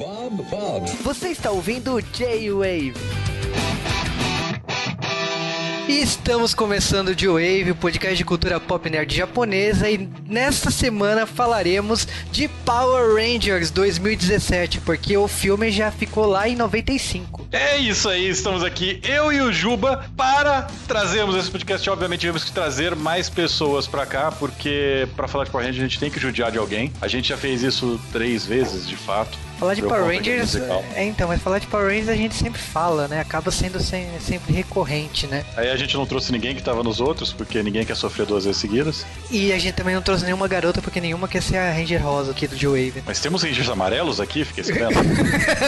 Bob, Bob. Você está ouvindo o J-Wave. E estamos começando o J-Wave, o podcast de cultura pop nerd japonesa, e nesta semana falaremos de Power Rangers 2017, porque o filme já ficou lá em 95. É isso aí, estamos aqui, eu e o Juba, para trazermos esse podcast. Obviamente, tivemos que trazer mais pessoas pra cá, porque pra falar de Power Rangers a gente tem que judiar de alguém. A gente já fez isso três vezes, de fato. Falar de Power Rangers. É, então, mas falar de Power Rangers a gente sempre fala, né? Acaba sendo sem- sempre recorrente, né? Aí a gente não trouxe ninguém que tava nos outros, porque ninguém quer sofrer duas vezes seguidas. E a gente também não trouxe nenhuma garota, porque nenhuma quer ser a Ranger Rosa aqui do J-Wave. Mas temos Rangers amarelos aqui, fiquei sabendo.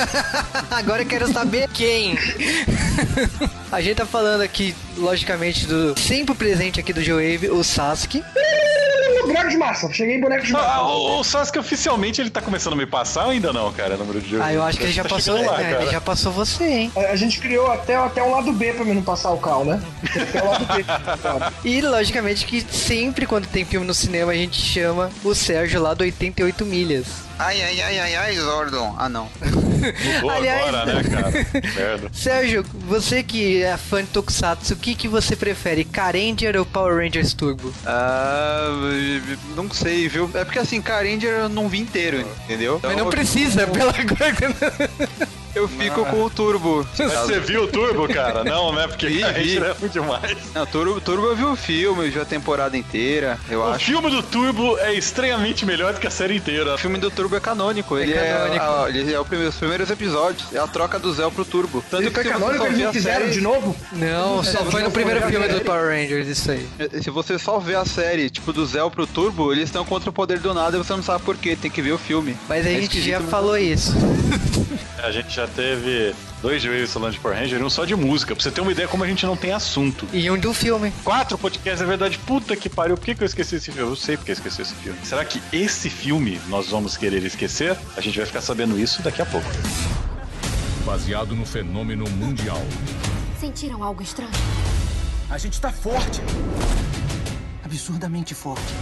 Agora eu quero saber quem. A gente tá falando aqui, logicamente, do sempre presente aqui do J-Wave, o Sasuke. Boneco de massa. Cheguei em boneco de massa. Ah, o, o Sasuke oficialmente ele tá começando a me passar ou ainda não, cara? Número de Ah, eu acho que ele já Tá passou. lá, é, cara. ele já passou você, hein? A a gente criou até, até um lado B pra mim não passar o cal, né? Até o lado B. E logicamente que sempre quando tem filme no cinema a gente chama o Sérgio lá do 88 milhas. Ai, ai, ai, ai, ai, Zordon. Ah, não. Mudou Aliás- agora, né, cara? Merda. Sérgio, você que é fã de Tokusatsu, o que, que você prefere, Karanger ou Power Rangers Turbo? Ah, não sei, viu? É porque assim, Caranger eu não vi inteiro, entendeu? Mas Então, não precisa, pela coisa. Eu fico com o Turbo. Mas você viu o Turbo, cara? Não, né? Porque Vi, vi. é muito demais. Não, Turbo, Turbo eu vi o filme, eu vi a temporada inteira, eu O acho. filme do Turbo é estranhamente melhor do que a série inteira. O filme do Turbo é canônico, ele canônico. é, a- ele é o primeiro- os primeiros episódios, é a troca do Zell pro Turbo. Tanto Isso é canônico, eles não fizeram série- de novo? Não, só foi no primeiro filme do Power Rangers, isso aí. Se você só vê a série, tipo, do Zell pro Turbo, eles estão contra o poder do nada e você não sabe por quê, tem que ver o filme. Mas a É gente já mas- falou isso. A gente já teve dois falando de Power Ranger e um só de música. Pra você ter uma ideia como a gente não tem assunto. E um do filme. Quatro podcasts, é verdade. Puta que pariu. Por que, que eu esqueci esse filme? Eu sei porque eu esqueci esse filme. Será que esse filme nós vamos querer esquecer? A gente vai ficar sabendo isso daqui a pouco. baseado no fenômeno mundial. Sentiram algo estranho? A gente tá forte. Absurdamente forte.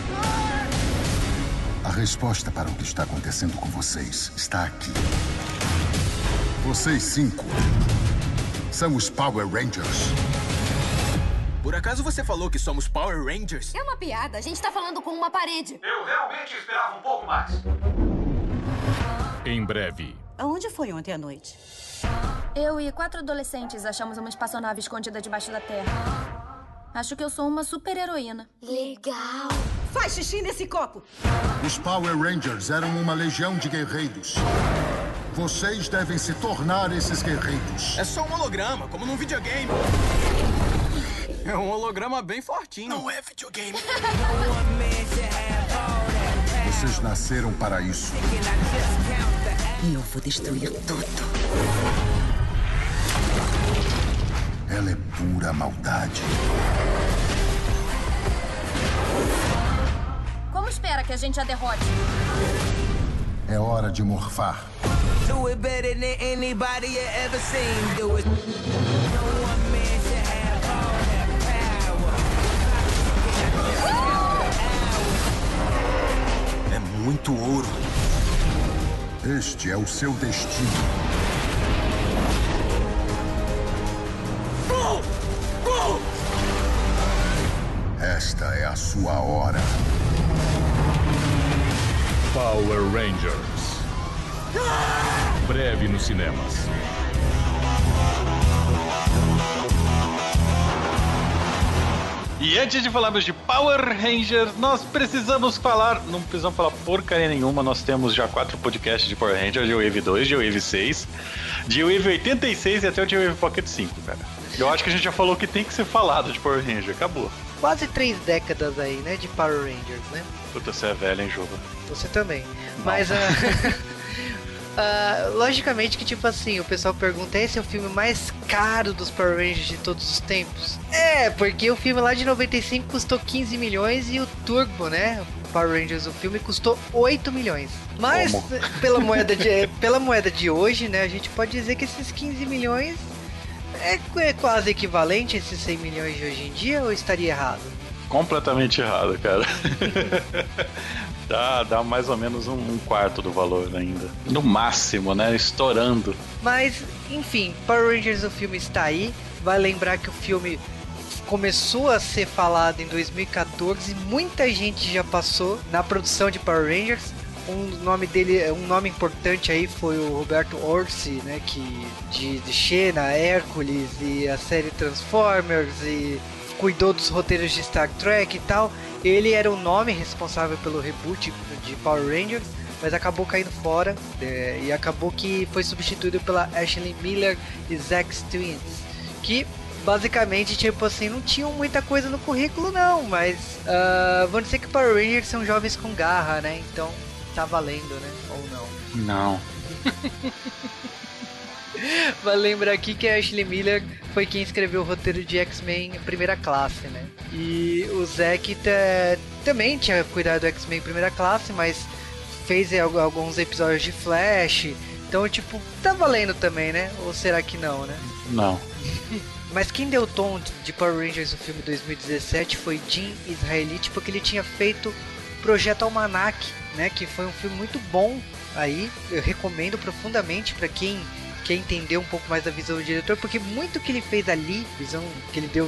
A resposta para o que está acontecendo com vocês está aqui. Vocês cinco são os Power Rangers. Por acaso você falou que somos Power Rangers? É uma piada. A gente tá falando com uma parede. Eu realmente esperava um pouco mais. Em breve, Aonde foi ontem à noite? Eu e quatro adolescentes achamos uma espaçonave escondida debaixo da terra. Acho que eu sou uma super heroína. Legal. Faz xixi nesse copo! Os Power Rangers eram uma legião de guerreiros. Vocês devem se tornar esses guerreiros. É só um holograma, como num videogame. É um holograma bem fortinho. Não é videogame. Vocês nasceram para isso. E eu vou destruir tudo. Ela é pura maldade. Como espera que a gente a derrote? É hora de morfar. Do it better than anybody you ever seen. Do it. É muito ouro. Este é o seu destino. Esta é a sua hora. Power Rangers. Breve nos cinemas. E antes de falarmos de Power Rangers, nós precisamos falar. Não precisamos falar porcaria nenhuma. Nós temos já quatro podcasts de Power Rangers: de Wave 2, de Wave 6, de Wave 86 e até o de Wave Pocket 5, cara. Eu acho que a gente já falou que tem que ser falado de Power Ranger. Acabou. Quase três décadas aí, né, de Power Rangers, né? Puta, você é velho, hein, Juba? Você também. Mas, ah, ah, logicamente que, tipo assim, o pessoal pergunta, esse é o filme mais caro dos Power Rangers de todos os tempos? É, porque o filme lá de 95 custou 15 milhões e o Turbo, né, Power Rangers, o filme, custou 8 milhões. Mas, Como? pela moeda, de, pela moeda de hoje, né, a gente pode dizer que esses 15 milhões é, é quase equivalente a esses 100 milhões de hoje em dia ou estaria errado? Completamente errado, cara. Dá, dá mais ou menos um, um quarto do valor ainda. No máximo, né? Estourando. Mas, enfim, Power Rangers o filme está aí. Vai lembrar que o filme começou a ser falado em 2014 muita gente já passou na produção de Power Rangers. Um nome dele, um nome importante aí foi o Roberto Orsi, né, que de, de Xena, Hércules e a série Transformers e cuidou dos roteiros de Star Trek e tal. Ele era o nome responsável pelo reboot de Power Rangers, mas acabou caindo fora é, e acabou que foi substituído pela Ashley Miller e Zack Twins, que basicamente, tipo assim, não tinham muita coisa no currículo, não, mas uh, vamos dizer que Power Rangers são jovens com garra, né? Então tá valendo, né? Ou não? Não. Vale lembrar aqui que a Ashley Miller foi quem escreveu o roteiro de X-Men Primeira Classe, né? E o Zack também tinha cuidado do X-Men Primeira Classe, mas fez alguns episódios de Flash. Então, tipo, tá valendo também, né? Ou será que não, né? Não. Mas quem deu o tom de Power Rangers no filme 2017 foi Jim Israelite, porque ele tinha feito Projeto Almanac, né, que foi um filme muito bom aí, eu recomendo profundamente para quem quer entender um pouco mais da visão do diretor, porque muito que ele fez ali, visão que ele deu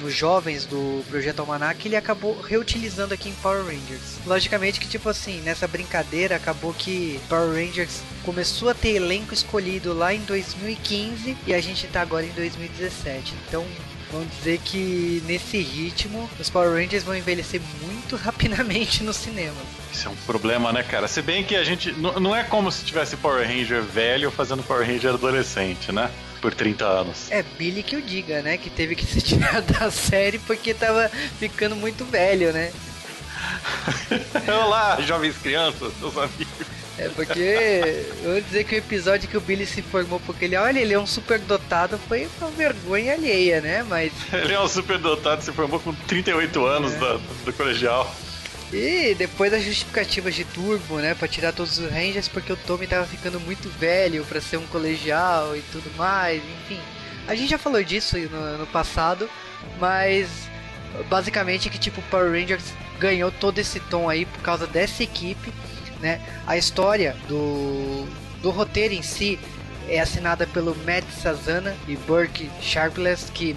nos jovens do Projeto Almanac, ele acabou reutilizando aqui em Power Rangers. Logicamente que, tipo assim, nessa brincadeira, acabou que Power Rangers começou a ter elenco escolhido lá em 2015 e a gente tá agora em 2017. Então, Vamos dizer que nesse ritmo, os Power Rangers vão envelhecer muito rapidamente no cinema. Isso é um problema, né, cara? Se bem que a gente. Não é como se tivesse Power Ranger velho fazendo Power Ranger adolescente, né? Por 30 anos. É Billy que eu diga, né? Que teve que se tirar da série porque tava ficando muito velho, né? Olá, jovens crianças, meus amigos. É porque eu vou dizer que o episódio que o Billy se formou porque ele, olha, ele é um super dotado, foi uma vergonha alheia, né? Mas. Ele é um super dotado, se formou com 38 anos é. do, do colegial. E depois as justificativas de turbo, né, para tirar todos os Rangers, porque o Tommy tava ficando muito velho para ser um colegial e tudo mais, enfim. A gente já falou disso no, no passado, mas basicamente que tipo Power Rangers ganhou todo esse tom aí por causa dessa equipe né? A história do, do roteiro em si é assinada pelo Matt Sazana e Burke Sharpless, que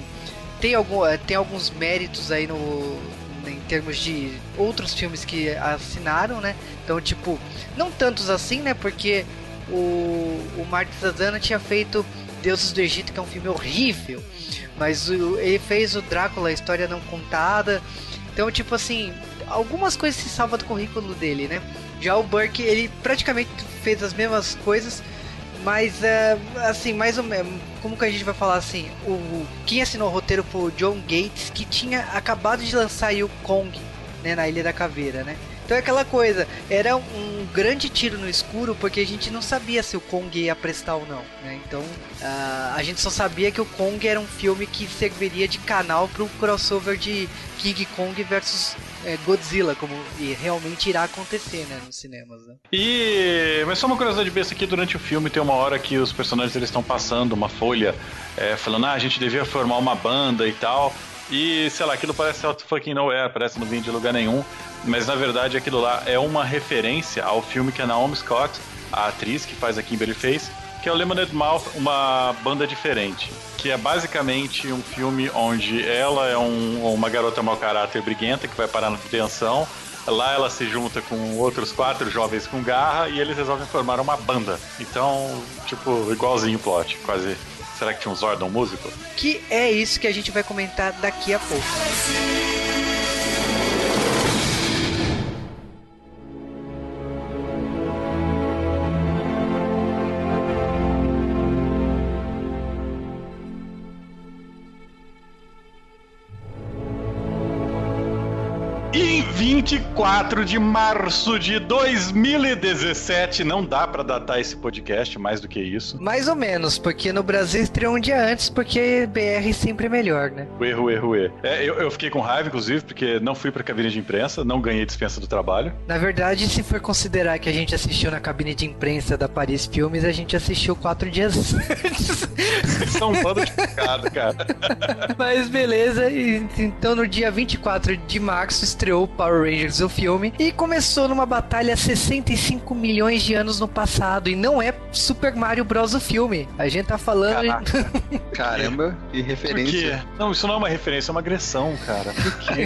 tem, algum, eh, tem alguns méritos aí no, em termos de outros filmes que assinaram, né? Então, tipo, não tantos assim, né? Porque o, o Martin Sazana tinha feito Deuses do Egito, que é um filme horrível, mas o, ele fez o Drácula, a história não contada. Então, tipo assim, algumas coisas se salvam do currículo dele, né? Já o Burke, ele praticamente fez as mesmas coisas, mas é, assim, mais ou menos, como que a gente vai falar assim? O, quem assinou o roteiro foi o John Gates, que tinha acabado de lançar o Kong, né, na Ilha da Caveira, né? Então é aquela coisa, era um grande tiro no escuro porque a gente não sabia se o Kong ia prestar ou não, né? Então uh, a gente só sabia que o Kong era um filme que serviria de canal para o crossover de King Kong versus é, Godzilla, como e realmente irá acontecer, né, nos cinemas, né? E mas só uma curiosidade besta aqui durante o filme tem uma hora que os personagens eles estão passando uma folha é, falando ah a gente devia formar uma banda e tal. E, sei lá, aquilo parece out fucking nowhere, parece não vir de lugar nenhum. Mas na verdade aquilo lá é uma referência ao filme que a Naomi Scott, a atriz que faz a Kimberly fez, que é o Lemonade Mouth, uma banda diferente. Que é basicamente um filme onde ela é um, uma garota mau caráter briguenta que vai parar na detenção. Lá ela se junta com outros quatro jovens com garra e eles resolvem formar uma banda. Então, tipo, igualzinho o plot, quase Será que tinha um Zordon músico? Que é isso que a gente vai comentar daqui a pouco. 24 de março de 2017, não dá para datar esse podcast mais do que isso. Mais ou menos, porque no Brasil estreou um dia antes, porque BR sempre é melhor, né? O erro, erro, erro. É, eu, eu fiquei com raiva, inclusive, porque não fui pra cabine de imprensa, não ganhei dispensa do trabalho. Na verdade, se for considerar que a gente assistiu na cabine de imprensa da Paris Filmes, a gente assistiu quatro dias antes. São um bando de pecado, cara. Mas beleza, então no dia 24 de março estreou Power Power Rangers o filme e começou numa batalha 65 milhões de anos no passado e não é Super Mario Bros o filme. A gente tá falando Caramba, que Por referência. quê? Não, isso não é uma referência, é uma agressão, cara. Por quê?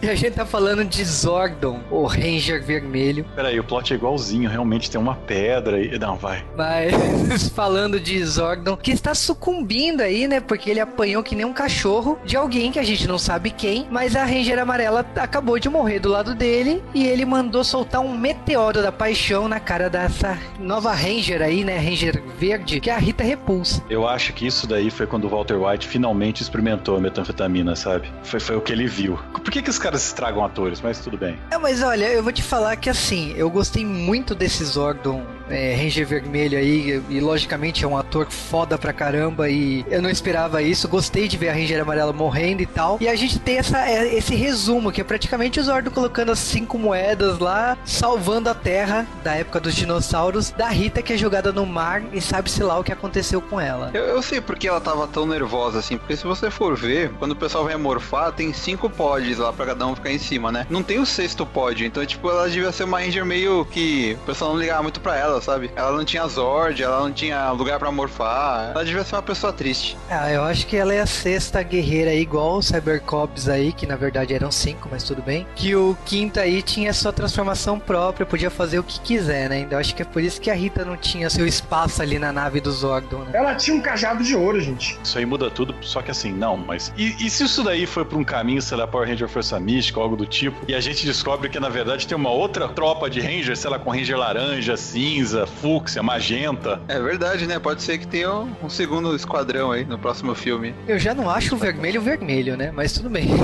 e a gente tá falando de Zordon, o Ranger vermelho. Peraí, o plot é igualzinho, realmente tem uma pedra e. Não, vai. Mas falando de Zordon, que está sucumbindo aí, né? Porque ele apanhou que nem um cachorro de alguém que a gente não sabe quem, mas a Ranger amarela acabou de morrer do lado dele e ele mandou soltar um meteoro da paixão na cara dessa nova Ranger aí, né? Ranger verde, que é a Rita Repulsa. Eu acho que isso daí foi quando o Walter White finalmente experimentou a metanfetamina, sabe? Foi, foi o que ele viu. Por que, que os caras estragam atores? Mas tudo bem. É, mas olha, eu vou te falar que assim, eu gostei muito desse Zordon é, Ranger Vermelho aí, e logicamente é um ator foda pra caramba, e eu não esperava isso, gostei de ver a Ranger Amarela morrendo e tal, e a gente tem essa, é, esse resumo, que é praticamente o Zordon colocando as cinco moedas lá, salvando a Terra, da época dos dinossauros, da Rita que é jogada no mar, e sabe-se lá o que aconteceu com ela. Eu, eu sei porque ela tava tão nervosa assim, porque se você for ver, quando o pessoal vai morfar, tem cinco pods lá pra cada um ficar em cima, né? Não tem o sexto pod, então, tipo, ela devia ser uma Ranger meio que o pessoal não ligava muito pra ela, sabe? Ela não tinha Zord, ela não tinha lugar pra morfar, ela devia ser uma pessoa triste. Ah, eu acho que ela é a sexta guerreira aí, igual o Cybercops aí, que na verdade eram cinco, mas tudo bem. Que o quinto aí tinha sua transformação própria, podia fazer o que quiser, né? Então acho que é por isso que a Rita não tinha seu espaço ali na nave do Zordon, né? Ela tinha um cajado de ouro, gente. Isso aí muda tudo, só que assim, não, mas. E, e se isso daí foi pra um caminho, sei lá, Power Ranger Força Mística, algo do tipo, e a gente descobre que na verdade tem uma outra tropa de Ranger, sei lá, com Ranger laranja, cinza, fúcsia, magenta. É verdade, né? Pode ser que tenha um, um segundo esquadrão aí no próximo filme. Eu já não acho o vermelho vermelho, né? Mas tudo bem.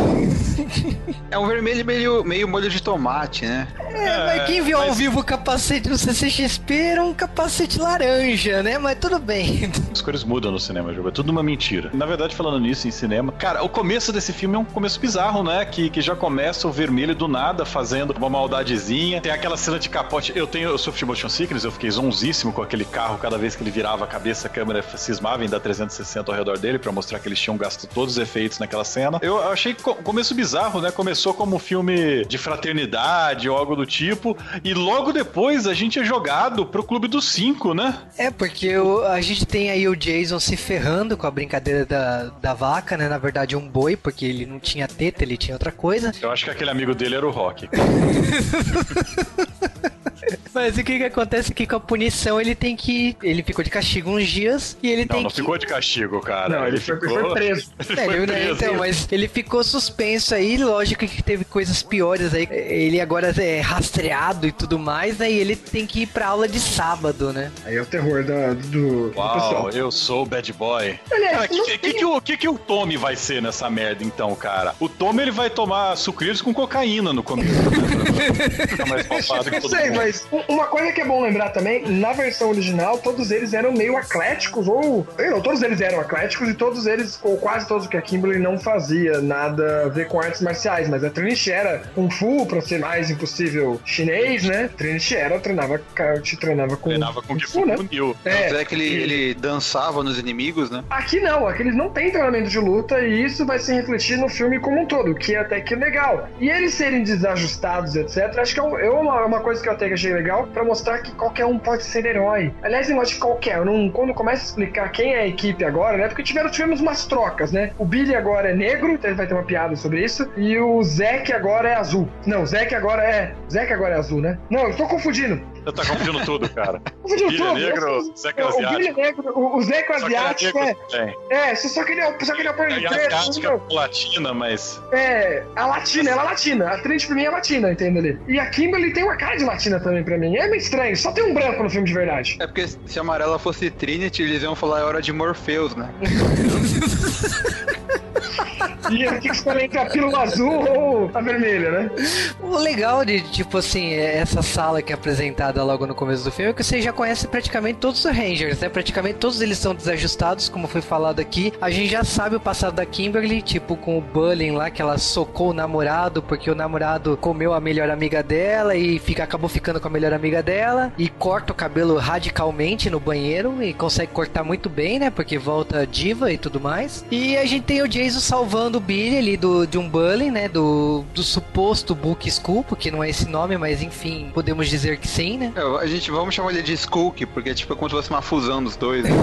É um vermelho meio, meio molho de tomate, né? É, mas quem viu ao vivo o capacete no CCXP era um capacete laranja, né? Mas tudo bem. As cores mudam no cinema, jogo. É tudo uma mentira. Na verdade, falando nisso em cinema, cara, o começo desse filme é um começo bizarro, né? Que, que já começa o vermelho do nada fazendo uma maldadezinha. Tem aquela cena de capote. Eu tenho, eu sofri de motion sickness, eu fiquei zonzíssimo com aquele carro. Cada vez que ele virava a cabeça, a câmera cismava em dar 360 ao redor dele pra mostrar que eles tinham gasto todos os efeitos naquela cena. Eu achei co- começo bizarro, né? Começou como um filme de fraternidade ou algo do tipo. E logo depois a gente é jogado pro Clube dos Cinco, né? É, porque o- a gente tem aí o Jason se ferrando com a brincadeira da, da vaca, né? Na verdade, um boi, porque ele não tinha teta, ele tinha outra coisa. Eu acho que aquele amigo dele era o Rock. Mas o que que acontece aqui com a punição? Ele tem que. Ele ficou de castigo uns dias e ele Não, tem não que. ficou de castigo, cara. Não, ele foi- foi preso. Ele É, foi ele- né, preso. então, mas ele ficou suspenso aí, lógico que teve coisas piores aí. Ele agora é rastreado e tudo mais, né? E ele tem que ir pra aula de sábado, né? Aí é o terror da- do, do Uau, pessoal. eu sou o bad boy. Aliás, Cara, não que, que, tem- que, o, que, que o Tommy vai ser nessa merda, então, cara? O Tommy, ele vai tomar sucrilhos com cocaína no começo, né? Pra mais palpado que Não todo sei, mundo. mas uma coisa que é bom lembrar também, na versão original, todos eles eram meio atléticos, ou. Não, todos eles eram atléticos e todos eles, ou quase todos, que a Kimberly não fazia nada a ver com artes marciais, mas a Trinity era Kung Fu, pra ser mais impossível chinês, né? Trinity era, treinava, te treinava com. Treinava com Kung que Fu, né? Tanto É, é que ele, ele dançava nos inimigos, né? Aqui não, aqui eles não têm treinamento de luta e isso vai se refletir no filme como um todo, que é até que legal. E eles serem desajustados, etc., acho que é um- eu, uma, uma coisa que eu até que achei legal pra mostrar que qualquer um pode ser herói. Aliás, eu acho que qualquer, não, quando começa a explicar quem é a equipe agora, né? Porque tiveram, tivemos umas trocas, né? O Billy agora é negro, então vai ter uma piada sobre isso, e o Zack agora é azul. Não, o agora é. Zack agora é azul, né? Não, eu tô confundindo. Você tá confundindo tudo, cara. É tudo. negro, Zeca O Billy é asiático. negro, o, o é asiático é. também. É, só só que ele é, só que ele é o É preto, asiática entendeu? latina, mas. É, a latina, ela é latina. A Trinity pra mim é latina, entende ali? E a Kimberly tem uma cara de latina também pra mim. É meio estranho, só tem um branco no filme de verdade. É porque se a amarela fosse Trinity, eles iam falar é hora de Morpheus, né? E que escolher entre a pílula azul ou a vermelha, né? O legal de, tipo assim, é essa sala que é apresentada logo no começo do filme é que você já conhece praticamente todos os Rangers, né? Praticamente todos eles são desajustados, como foi falado aqui. A gente já sabe o passado da Kimberly, tipo com o bullying lá, que ela socou o namorado porque o namorado comeu a melhor amiga dela e fica, acabou ficando com a melhor amiga dela e corta o cabelo radicalmente no banheiro e consegue cortar muito bem, né? Porque volta diva e tudo mais. E a gente tem o Jason salvando do Billy ali, do, de um bullying, né? Do, do suposto Book School, porque não é esse nome, mas enfim, podemos dizer que sim, né? É, a gente vamos chamar ele de Skook, porque tipo, é como se fosse uma fusão dos dois. né?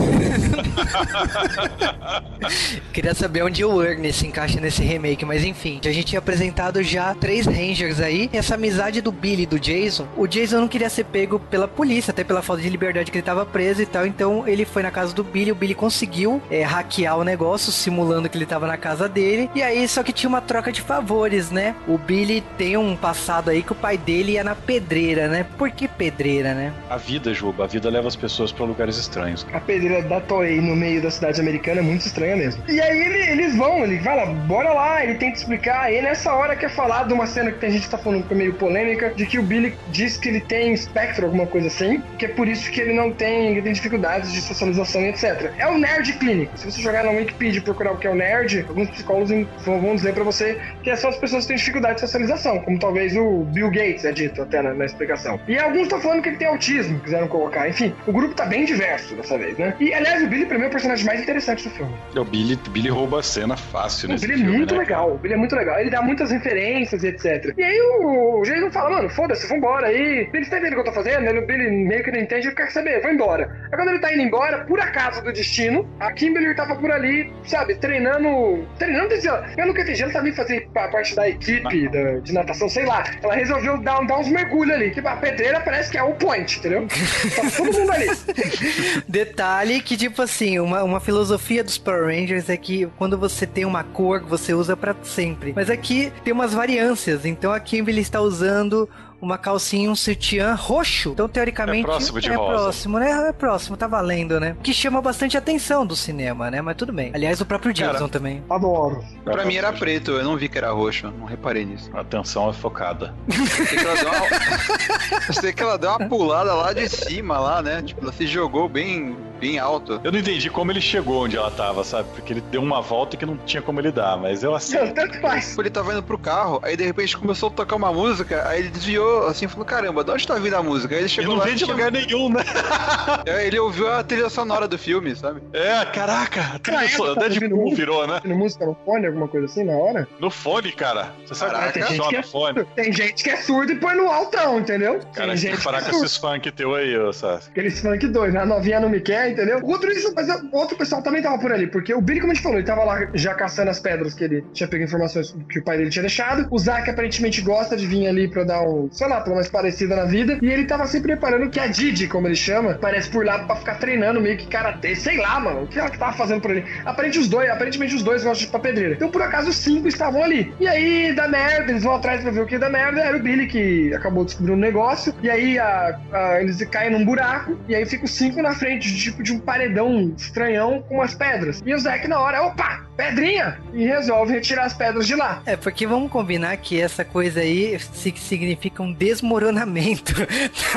Queria saber onde o Ernie se encaixa nesse remake, mas enfim. A gente tinha apresentado já três Rangers aí. E essa amizade do Billy e do Jason. O Jason não queria ser pego pela polícia, até pela falta de liberdade que ele tava preso e tal. Então ele foi na casa do Billy. O Billy conseguiu é, hackear o negócio, simulando que ele tava na casa dele. E aí, só que tinha uma troca de favores, né? O Billy tem um passado aí que o pai dele ia na pedreira, né? Por que pedreira, né? A vida, Juba, a vida leva as pessoas pra lugares estranhos. A pedreira da Toei no meio da cidade americana é muito estranha mesmo. E aí ele- eles vão, ele fala, bora lá, ele tenta explicar. E nessa hora que é falado de uma cena que a gente tá falando que é meio polêmica, de que o Billy diz que ele tem espectro, alguma coisa assim, que é por isso que ele não tem, ele tem dificuldades de socialização e etc. É o Nerd Clínico. Se você jogar na Wikipedia e procurar o que é o nerd, alguns psicólogos vão vão dizer pra você que são as pessoas que têm dificuldade de socialização, como talvez o Bill Gates é dito até na, na explicação. E alguns estão falando que ele tem autismo, quiseram colocar. Enfim, o grupo tá bem diverso dessa vez, né? E aliás, o Billy pra mim é o personagem mais interessante do filme. O Billy, Billy rouba a cena fácil O nesse Billy é filme, muito né? legal, o Billy é muito legal. Ele dá muitas referências e etc. E aí o, o Jason fala, mano, foda-se, vambora aí. Billy, você tá entendendo o que eu tô fazendo? Ele, o Billy meio que não entende, ele quer saber, vai embora. Aí quando ele tá indo embora, por acaso do destino, a Kimberly tava por ali, sabe, treinando. Treinando, dizer, eu nunca entendi, ela também fazia pa- parte da equipe da- de natação, sei lá. Ela resolveu dar, dar uns mergulhos ali, que a pedreira parece que é o point, entendeu? Tá todo mundo ali. Detalhe que, tipo assim, uma, uma filosofia dos Power Rangers é que quando você tem uma cor, você usa pra sempre. Mas aqui tem umas variâncias. Então a Kimberly está usando uma calcinha e um sutiã roxo. Então, teoricamente. É próximo de é rosa. próximo, né? É próximo, tá valendo, né? Que chama bastante atenção do cinema, né? Mas tudo bem. Aliás, o próprio Cara, Jason também. Adoro. Pra mim era preto, eu não vi que era roxo, não reparei nisso. A atenção é focada. Eu sei que ela deu uma, eu sei que ela deu uma pulada lá de cima, lá, né? Tipo, ela se jogou bem, bem alto. Eu não entendi como ele chegou onde ela tava, sabe? Porque ele deu uma volta que não tinha como ele dar, mas eu assim. Não, tanto faz. Ele tava indo pro carro, aí de repente começou a tocar uma música, aí ele desviou assim, falou: caramba, de onde tá vindo a música? Aí ele Ele chegou não lá vem de lugar nenhum, né? É, ele ouviu a trilha sonora do filme, sabe? É, caraca, a trilha Ah, é? sonora- Tá Deadpool ouvindo virou, né? Ouvindo música no fone, alguma coisa assim, na hora? No fone, cara. Você sabe como é que Caraca, funciona tem o fone? Tem gente que é surdo e põe no altão, entendeu? Cara, tem gente que parar que com é surdo. esses funk teu aí, ô Sassi. Aqueles funk doidos, né? A novinha não me quer, entendeu? Outro, isso, mas outro pessoal também tava por ali, porque o Billy, como a gente falou, ele tava lá já caçando as pedras que ele tinha pego informações que o pai dele tinha deixado. O Zack aparentemente gosta de vir ali pra dar um, sei lá, pelo mais parecida na vida. E ele tava sempre reparando que a Didi, como ele chama, parece por lá pra ficar treinando meio que karatê, sei lá, mano. O que ela que tava fazendo por ali? Aparentemente os dois, aparentemente os dois gostam de ir pra pedreira. Então, por acaso, os cinco estavam ali. E aí, dá merda, eles vão atrás pra ver o que dá merda. Era o Billy que acabou descobrindo um negócio. E aí, a- a- eles caem num buraco. E aí, fica os cinco na frente, de, tipo de um paredão estranhão com umas pedras. E o Zack, na hora, opa, pedrinha! E resolve retirar as pedras de lá. É, porque vamos combinar que essa coisa aí si- significa um desmoronamento.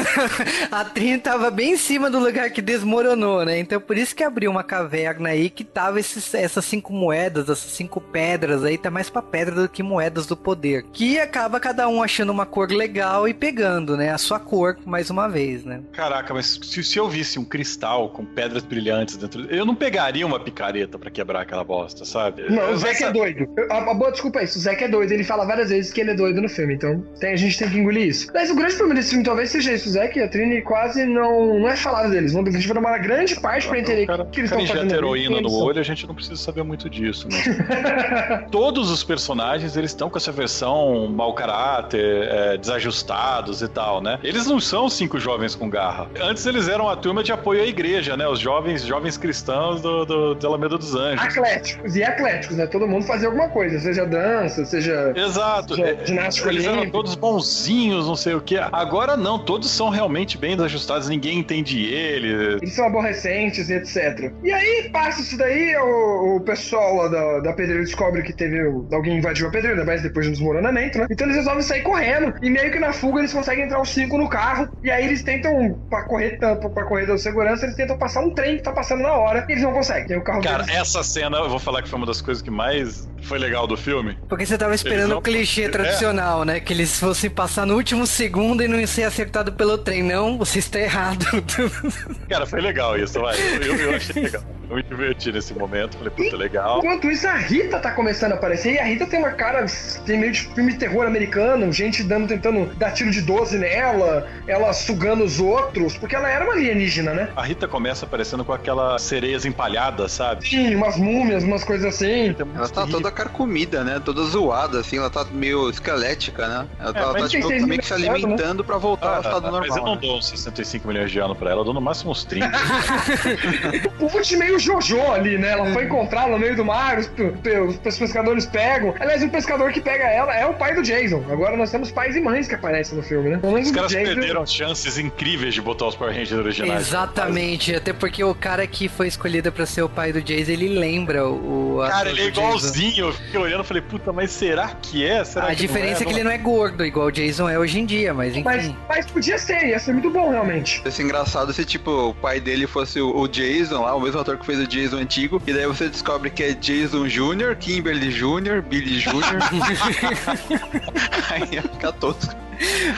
a Trin tava bem em cima do lugar que desmoronou, né? Então por isso que abriu uma caverna aí que tava esses- essas cinco moedas, essas cinco pedras aí, tá mais pra pedra do que moedas do poder. Que acaba cada um achando uma cor legal e pegando, né? A sua cor, mais uma vez, né? Caraca, mas se, se eu visse um cristal com pedras brilhantes dentro, eu não pegaria uma picareta pra quebrar aquela bosta, sabe? Não, Eu- o Zack é doido. A, a boa desculpa é isso. O Zack é doido. Ele fala várias vezes que ele é doido no filme. Então tem- a gente tem que engolir isso. Mas o grande problema desse filme talvez seja isso. O Zack e a Trini quase não, não é falado deles. Vão, a gente vai dar uma grande parte pra entender O cara, que eles estão fazendo. heroína no olho, a gente não precisa saber muito disso, né? Todos os personagens, eles estão com essa versão mau caráter, é, desajustados e tal, né? Eles não são cinco jovens com garra. Antes eles eram a turma de apoio à igreja, né? Os jovens, jovens cristãos do, do, de Alameda dos Anjos. Atléticos e atléticos, né? Todo mundo fazia alguma coisa, seja dança, seja. Exato. seja É, ginástica Eles eram todos bonzinhos, não sei o que. Agora não, todos são realmente bem desajustados, ninguém entende ele. Eles são aborrecentes e etc. E aí, passa isso daí, o, o pessoal lá da, da pedreira descobre que teve. Alguém invadiu a pedreira, mas depois do desmoronamento, né? Então eles resolvem sair correndo. E meio que na fuga eles conseguem entrar os cinco no carro. E aí eles tentam, pra correr, pra correr da segurança, eles tentam passar um trem que tá passando na hora. E eles não conseguem. O carro Cara, deles- essa cena, eu vou falar que foi uma das coisas que mais foi legal do filme. Porque você tava esperando não- o clichê É. tradicional, né? Que eles fossem passar no último segundo e não ia ser acertado pelo trem. Não, você está errado. Cara, foi legal isso, vai. Eu, eu- eu achei legal. muito divertido nesse momento. Falei, puta, legal. Enquanto isso, a Rita tá começando a aparecer. E a Rita tem uma cara, tem meio de filme de terror americano, gente dando, tentando dar tiro de 12 nela, ela sugando os outros, porque ela era uma alienígena, né? A Rita começa aparecendo com aquelas sereias empalhadas, sabe? Sim, umas múmias, umas coisas assim. Ela tá toda carcomida, né? Toda zoada, assim, ela tá meio esquelética, né? Ela tá, ela tá, tipo, que se milhões, alimentando pra voltar ao estado normal. Ah, mas eu não né? dou uns 65 milhões de anos pra ela, eu dou no máximo uns 30. O Put meio Jojo ali, né? Ela foi encontrada no meio do mar, os, os pescadores pegam. Aliás, o pescador que pega ela é o pai do Jason. Agora nós temos pais e mães que aparecem no filme, né? Os caras Jason- perderam chances incríveis de botar os Power Rangers originais. Exatamente, até porque o cara que foi escolhido pra ser o pai do Jason, ele lembra o ator Cara, ele é igualzinho. Eu fiquei olhando e falei, puta, mas será que é? Será A que diferença é que ele não é gordo, igual o Jason é hoje em dia, mas enfim. Mas, mas podia ser, ia ser muito bom, realmente. Ia ser engraçado se, tipo, o pai dele fosse o, o Jason lá, o mesmo ator que fez o Jason antigo, e daí você descobre que é Jason Jr., Kimberly Jr., Billy Jr. Aí ia ficar tosco.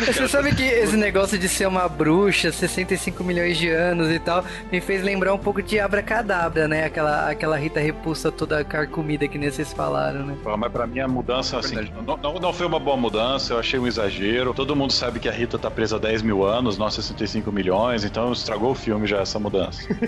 Você sabe que esse negócio de ser uma bruxa, 65 milhões de anos e tal, me fez lembrar um pouco de Abracadabra, né? Aquela, aquela Rita Repulsa toda carcomida que nem vocês falaram, né? Pô, Mas pra mim a mudança, assim, não, não, não foi uma boa mudança, eu achei um exagero. Todo mundo sabe que a Rita tá presa há 10 mil anos, nós 65 milhões, então estragou o filme já essa mudança.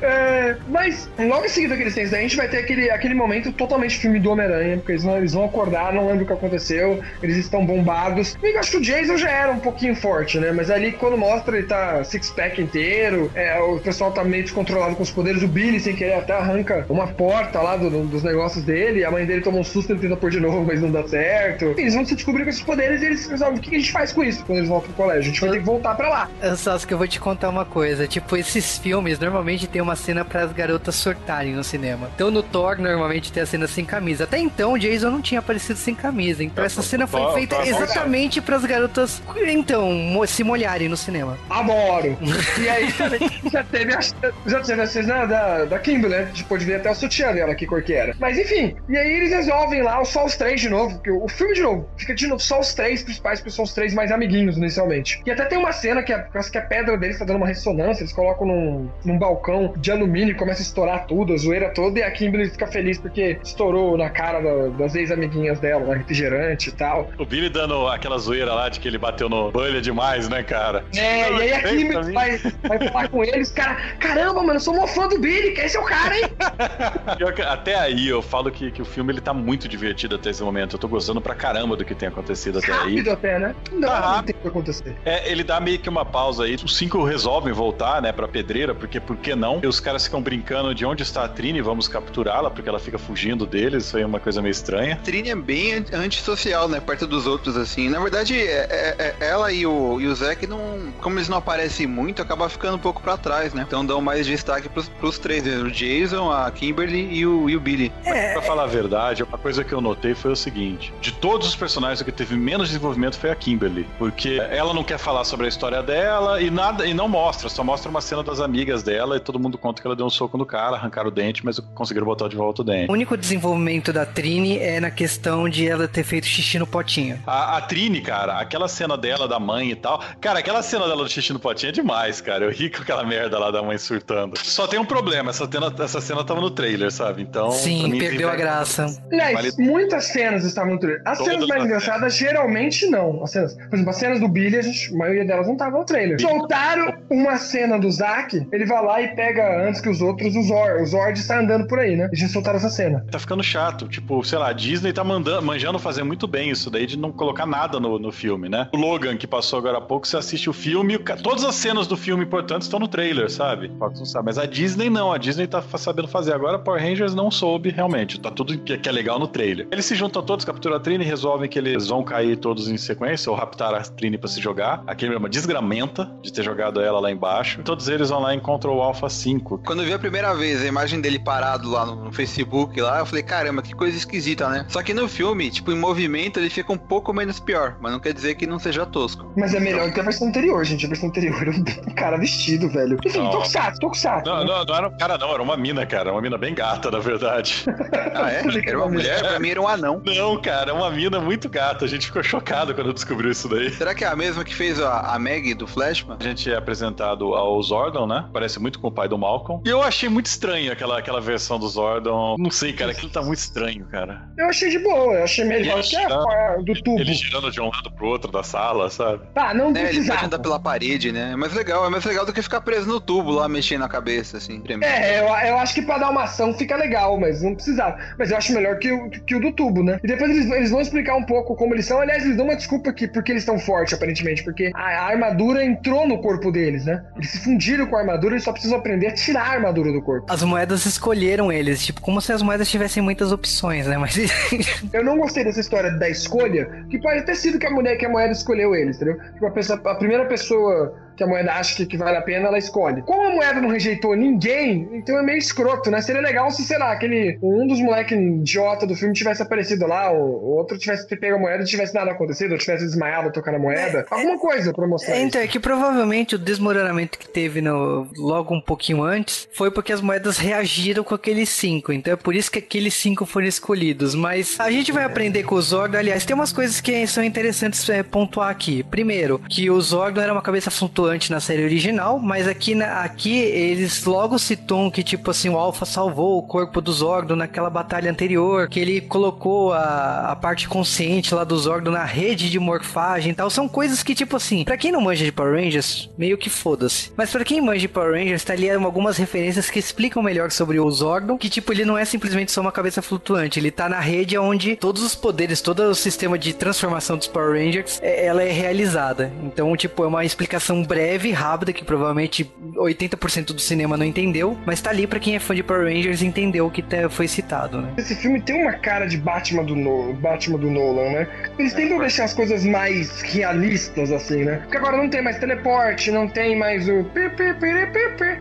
É, mas logo em seguida que eles têm isso daí, a gente vai ter aquele, aquele momento totalmente filme do Homem-Aranha, porque eles, não, eles vão acordar, não lembro o que aconteceu, eles estão bombados. E eu acho que o Jason já era um pouquinho forte, né? Mas ali quando mostra ele tá six-pack inteiro, é, o pessoal tá meio descontrolado com os poderes, o Billy sem querer até arranca uma porta lá do- dos negócios dele, a mãe dele toma um susto, ele tenta pôr de novo, mas não dá certo. Eles vão se descobrir com esses poderes e eles resolvem o que a gente faz com isso quando eles voltam pro colégio. A gente vai ter que voltar pra lá. Saskia, eu vou te contar uma coisa. Tipo, esses filmes normalmente tem uma cena para as garotas surtarem no cinema. Então no Thor normalmente tem a cena sem camisa. Até então o Jason não tinha aparecido sem camisa. Então essa cena foi feita Thor- exatamente para as garotas, então, se molharem no cinema. Adoro! E aí também já teve a, já teve a cena da, da Kimberly, né? A gente pôde ver até o sutiã dela, que cor que era. Mas enfim, e aí eles resolvem lá só os três de novo, porque o, filme de novo fica de novo só os três principais, porque são os três mais amiguinhos inicialmente. E até tem uma cena que a, parece que a pedra deles tá dando uma ressonância, eles colocam num, num balcão de alumínio e começa a estourar tudo, a zoeira toda, e a Kimberly fica feliz porque estourou na cara da- das ex-amiguinhas dela, né? Refrigerante e tal. O Billy dando aquela zoeira lá de que ele bateu no bolha demais, né, cara? É, e aí a mim. vai, vai falar com eles, cara, caramba, mano, eu sou um fã do Billy, que esse é o cara, hein? Até aí eu falo que, que o filme ele tá muito divertido até esse momento. Eu tô gostando pra caramba do que tem acontecido até aí. Rápido até, né? Não, Tá não tem o que acontecer. É, ele dá meio que uma pausa aí. Os cinco resolvem voltar, né, pra pedreira, porque por que não? E os caras ficam brincando de onde está a Trini, vamos capturá-la, porque ela fica fugindo deles. Foi uma coisa meio estranha. Trini é bem an- antissocial, né? Perto dos outros, assim. Na verdade, é- é- é- ela e o, e o Zack, não, como eles não aparecem muito, acaba ficando um pouco pra trás, né? Então dão mais destaque pros, pros três, né? o Jason, a Kimberly e o, e o Billy. Pra falar a verdade, uma coisa que eu notei foi o seguinte: de todos os personagens, o que teve menos desenvolvimento foi a Kimberly. Porque ela não quer falar sobre a história dela e nada e não mostra, só mostra uma cena das amigas dela e todo mundo conta que ela deu um soco no cara, arrancaram o dente, mas conseguiram botar de volta o dente. O único desenvolvimento da Trini é na questão de ela ter feito xixi no potinho. A, a Trini, cara, aquela cena dela, da mãe e tal. Cara, aquela cena dela do xixi no potinho é demais, cara. Eu ri com aquela merda lá da mãe surtando. Só tem um problema, essa cena, essa cena tava no trailer, sabe? Então. Sim, mim, perdeu a graça. Aliás, Vale- muitas cenas estavam no trailer. As Todas cenas mais as engraçadas, geralmente não. As cenas, por exemplo, as cenas do Billy, a, gente- a maioria delas não estavam no trailer. Soltaram uma cena do Zack, ele vai lá e pega antes que os outros o Zord. O Zord está andando por aí, né? E já soltaram essa cena. Tá ficando chato. Tipo, sei lá, a Disney tá mandando, manjando fazer muito bem isso daí de não colocar nada no, no filme, né? O Logan, que passou agora há pouco, você assiste o filme, todas as cenas do filme importantes estão no trailer, sabe? Fox não sabe. Mas a Disney não, a Disney tá sabendo fazer. Agora Power Rangers não soube realmente. Tá tudo que, é legal no trailer. Eles se juntam todos, capturam a Trini, resolvem que eles vão cair todos em sequência ou raptar a Trini pra se jogar. Aquele uma desgramenta de ter jogado ela lá embaixo. Todos eles vão lá e encontram o Alpha 5. Quando eu vi a primeira vez a imagem dele parado lá no, no Facebook lá, eu falei, caramba, que coisa esquisita, né? Só que no filme, tipo, em movimento ele fica um pouco menos pior, mas não quer dizer que não seja tosco. Mas é melhor que a versão anterior, gente. A versão anterior era um cara vestido, velho. Enfim, Não. Tokusatsu, Tokusatsu. Não, né? não, não era um cara, não, era uma mina, cara. Uma mina bem gata, na verdade. Ah, é? Era uma mulher? Pra mim era um anão. Não, cara, é uma mina muito gata. A gente ficou chocado quando descobriu isso daí. Será que é a mesma que fez a, a Meg do Flashman? A gente é apresentado ao Zordon, né? Parece muito com o pai do Malcolm. E eu achei muito estranho aquela, aquela versão do Zordon. Não sei, cara, aquilo tá muito estranho, cara. Eu achei de boa, eu achei melhor que a a do tubo. Ele girando de um lado pro outro da sala, sabe? Tá, não É, ele precisava. andar pela parede, né? É mais legal, é mais legal do que ficar preso no tubo lá, mexendo a cabeça, assim, tremendo. É, eu, eu acho que pra dar uma ação fica legal, mas não precisava. Mas eu acho melhor que o, que o do tubo, né? E depois eles, eles vão explicar um pouco como eles são. Aliás, eles dão uma desculpa aqui, porque eles estão fortes, aparentemente. Porque a, a armadura entrou no corpo deles, né? Eles se fundiram com a armadura, eles só precisam aprender a tirar a armadura do corpo. As moedas escolheram eles, tipo, como se as moedas tivessem muitas opções, né? Mas Eu não gostei dessa história da escolha, que pode ter sido que a mulher que a moeda escolheu eles, entendeu? Tipo, a, pessoa- a primeira pessoa que a moeda acha que, que vale a pena, ela escolhe. Como a moeda não rejeitou ninguém, então é meio escroto, né? Seria legal se, sei lá, aquele um dos moleques idiota do filme tivesse aparecido lá, ou o outro tivesse pego a moeda e tivesse nada acontecido, ou tivesse desmaiado tocando a moeda. Alguma coisa pra mostrar É, então, é que provavelmente o desmoronamento que teve no, logo um pouquinho antes foi porque as moedas reagiram com aqueles cinco. Então é por isso que aqueles cinco foram escolhidos. Mas a gente vai aprender com o Zordon. Aliás, tem umas coisas que são interessantes é, pontuar aqui. Primeiro, que o Zordon era uma cabeça flutuante na série original, mas aqui, na- aqui eles logo citam que, tipo assim, o Alpha salvou o corpo do Zordon naquela batalha anterior, que ele colocou a, a parte consciente lá do Zordon na rede de morfagem e tal. São coisas que, tipo assim, pra quem não manja de Power Rangers, meio que foda-se. Mas pra quem manja de Power Rangers, tá ali algumas referências que explicam melhor sobre o Zordon, que, tipo, ele não é simplesmente só uma cabeça flutuante, ele tá na rede onde todos os poderes, todo o sistema de transformação dos Power Rangers, é- ela é realizada. Então, tipo, é uma explicação breve, rápida, que provavelmente 80% do cinema não entendeu, mas tá ali pra quem é fã de Power Rangers entender o que tá- foi citado, né? Esse filme tem uma cara de Batman do, no... Batman do Nolan, né? Eles tentam deixar as coisas mais realistas, assim, né? Porque agora não tem mais teleporte, não tem mais o pi,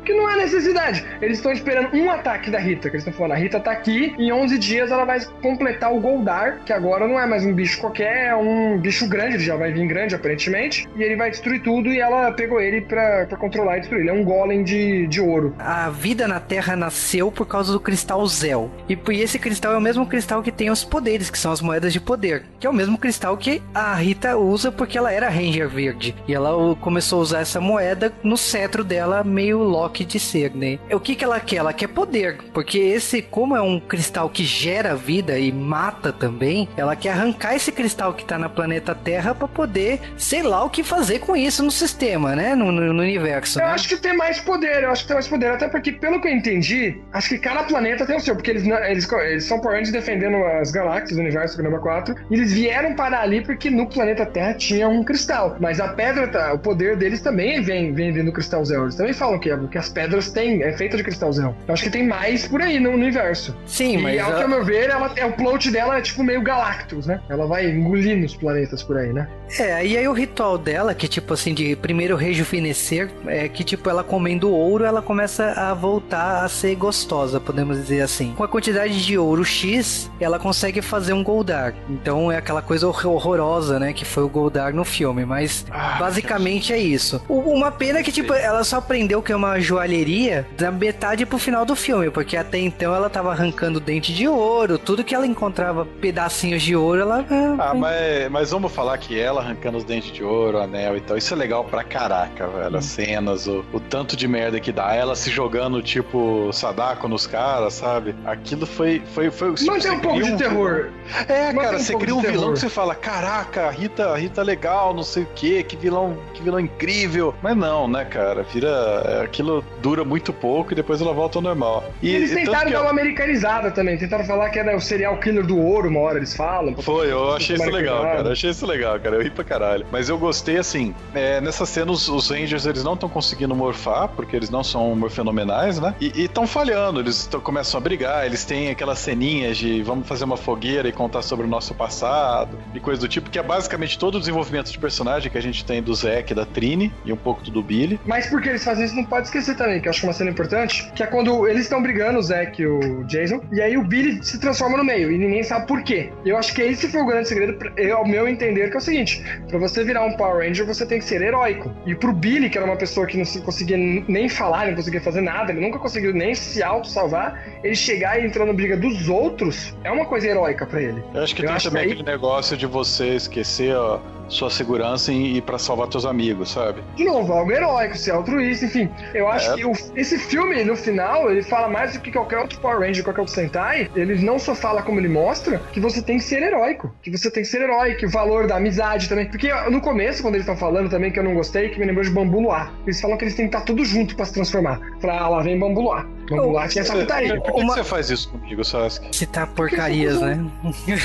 que não é necessidade. Eles estão esperando um ataque da Rita, que eles estão falando, a Rita tá aqui, em 11 dias ela vai completar o Goldar, que agora não é mais um bicho qualquer, é um bicho grande, ele já vai vir grande aparentemente, e ele vai destruir tudo e ela pegou ele pra, pra controlar e destruir. Ele é um golem de, de ouro. A vida na Terra nasceu por causa do cristal Zel. E e esse cristal é o mesmo cristal que tem os poderes, que são as moedas de poder. Que é o mesmo cristal que a Rita usa porque ela era Ranger Verde. E ela começou a usar essa moeda no cetro dela, meio Loki de ser, né? O que, que ela quer? Ela quer poder. Porque esse, como é um cristal que gera vida e mata também, ela quer arrancar esse cristal que tá na planeta Terra pra poder, sei lá o que fazer com isso no sistema, né? No, no- no universo. Eu né? acho que tem mais poder, eu acho que tem mais poder. Até porque, pelo que eu entendi, acho que cada planeta tem o seu. Porque eles, eles, eles são por antes defendendo as galáxias, o universo, o Granma 4. E eles vieram parar ali porque no planeta Terra tinha um cristal. Mas a pedra, tá- o poder deles também vem, vem do cristal Zell. Eles também falam que, é- que as pedras têm, é feita de cristal Zell. Eu acho que tem mais por aí no universo. Sim, E mas ao a- que ao meu ver, ela, é, o plot dela é tipo meio Galactus, né? Ela vai engolindo os planetas por aí, né? É, e aí o ritual dela, que tipo assim, de primeiro rejuvenescer, é que tipo, ela comendo ouro, ela começa a voltar a ser gostosa, podemos dizer assim. Com a quantidade de ouro X, ela consegue fazer um Goldar. Então é aquela coisa hor- horrorosa, né, que foi o Goldar no filme, mas basicamente é isso. Uma pena que tipo, ela só aprendeu que é uma joalheria da metade pro final do filme, porque até então ela tava arrancando dente de ouro, tudo que ela encontrava pedacinhos de ouro, ela Ah, mas, mas vamos falar que ela arrancando os dentes de ouro, anel e tal, isso é legal pra caraca, velho. As cenas, o, o tanto de merda que dá, ela se jogando tipo Sadako nos caras, sabe? Aquilo foi. foi, foi Mantém você um pouco de terror. É, Mantém cara, um você cria um vilão terror. que você fala, caraca, a Rita, a Rita é legal, não sei o que, que vilão, que vilão incrível. Mas não, né, cara? Vira. é, Aquilo dura muito pouco e depois ela volta ao normal. E eles tentaram dar uma americanizada também. Tentaram falar que era o serial killer do ouro, uma hora eles falam. Foi, eu achei isso Tomaram legal, cara. Eu achei isso legal, cara. Eu ri pra caralho. Mas eu gostei, assim, é, nessa cena os, os Rangers, eles não estão conseguindo mor- morfar, porque eles não são morfenomenais, né? E estão falhando, eles tão- começam a brigar, eles têm aquelas ceninhas de vamos fazer uma fogueira e contar sobre o nosso passado e coisa do tipo, que é basicamente todo o desenvolvimento de personagem que a gente tem do Zack, da Trini e um pouco do Billy. Mas porque eles fazem isso, não pode esquecer também, que eu acho uma cena importante, que é quando eles estão brigando, o Zack e o Jason, e aí o Billy se transforma no meio, e ninguém sabe por quê. Eu acho que esse foi o grande segredo, eu- ao meu entender, que é o seguinte, pra você virar um Power Ranger, você tem que ser heróico. E pro Billy, que era uma pessoa que não se- conseguia nem falar, não conseguia fazer nada, ele nunca conseguiu nem se auto-salvar, ele chegar e entrar na briga dos outros, é uma coisa heróica pra ele. Eu acho que Eu tem acho também que aí- aquele negócio de você esquecer a sua segurança e ir pra salvar teus amigos, sabe? de novo, algo heróico, ser altruísta, enfim. Eu acho É. que o- esse filme, no final, ele fala mais do que qualquer outro Power Ranger, qualquer outro Sentai. Ele não só fala como ele mostra, que você tem que ser heróico. Que você tem que ser herói, que o valor da amizade também. Porque no começo, quando eles estão falando também, que eu não gostei, que me lembrou de Bambu Luar. Eles falam que eles têm que estar tudo junto pra se transformar. Falar, ah, lá vem Bambu Luar. Essa putaria. Por que, que você faz isso comigo, Sasuke? Citar porcarias, né?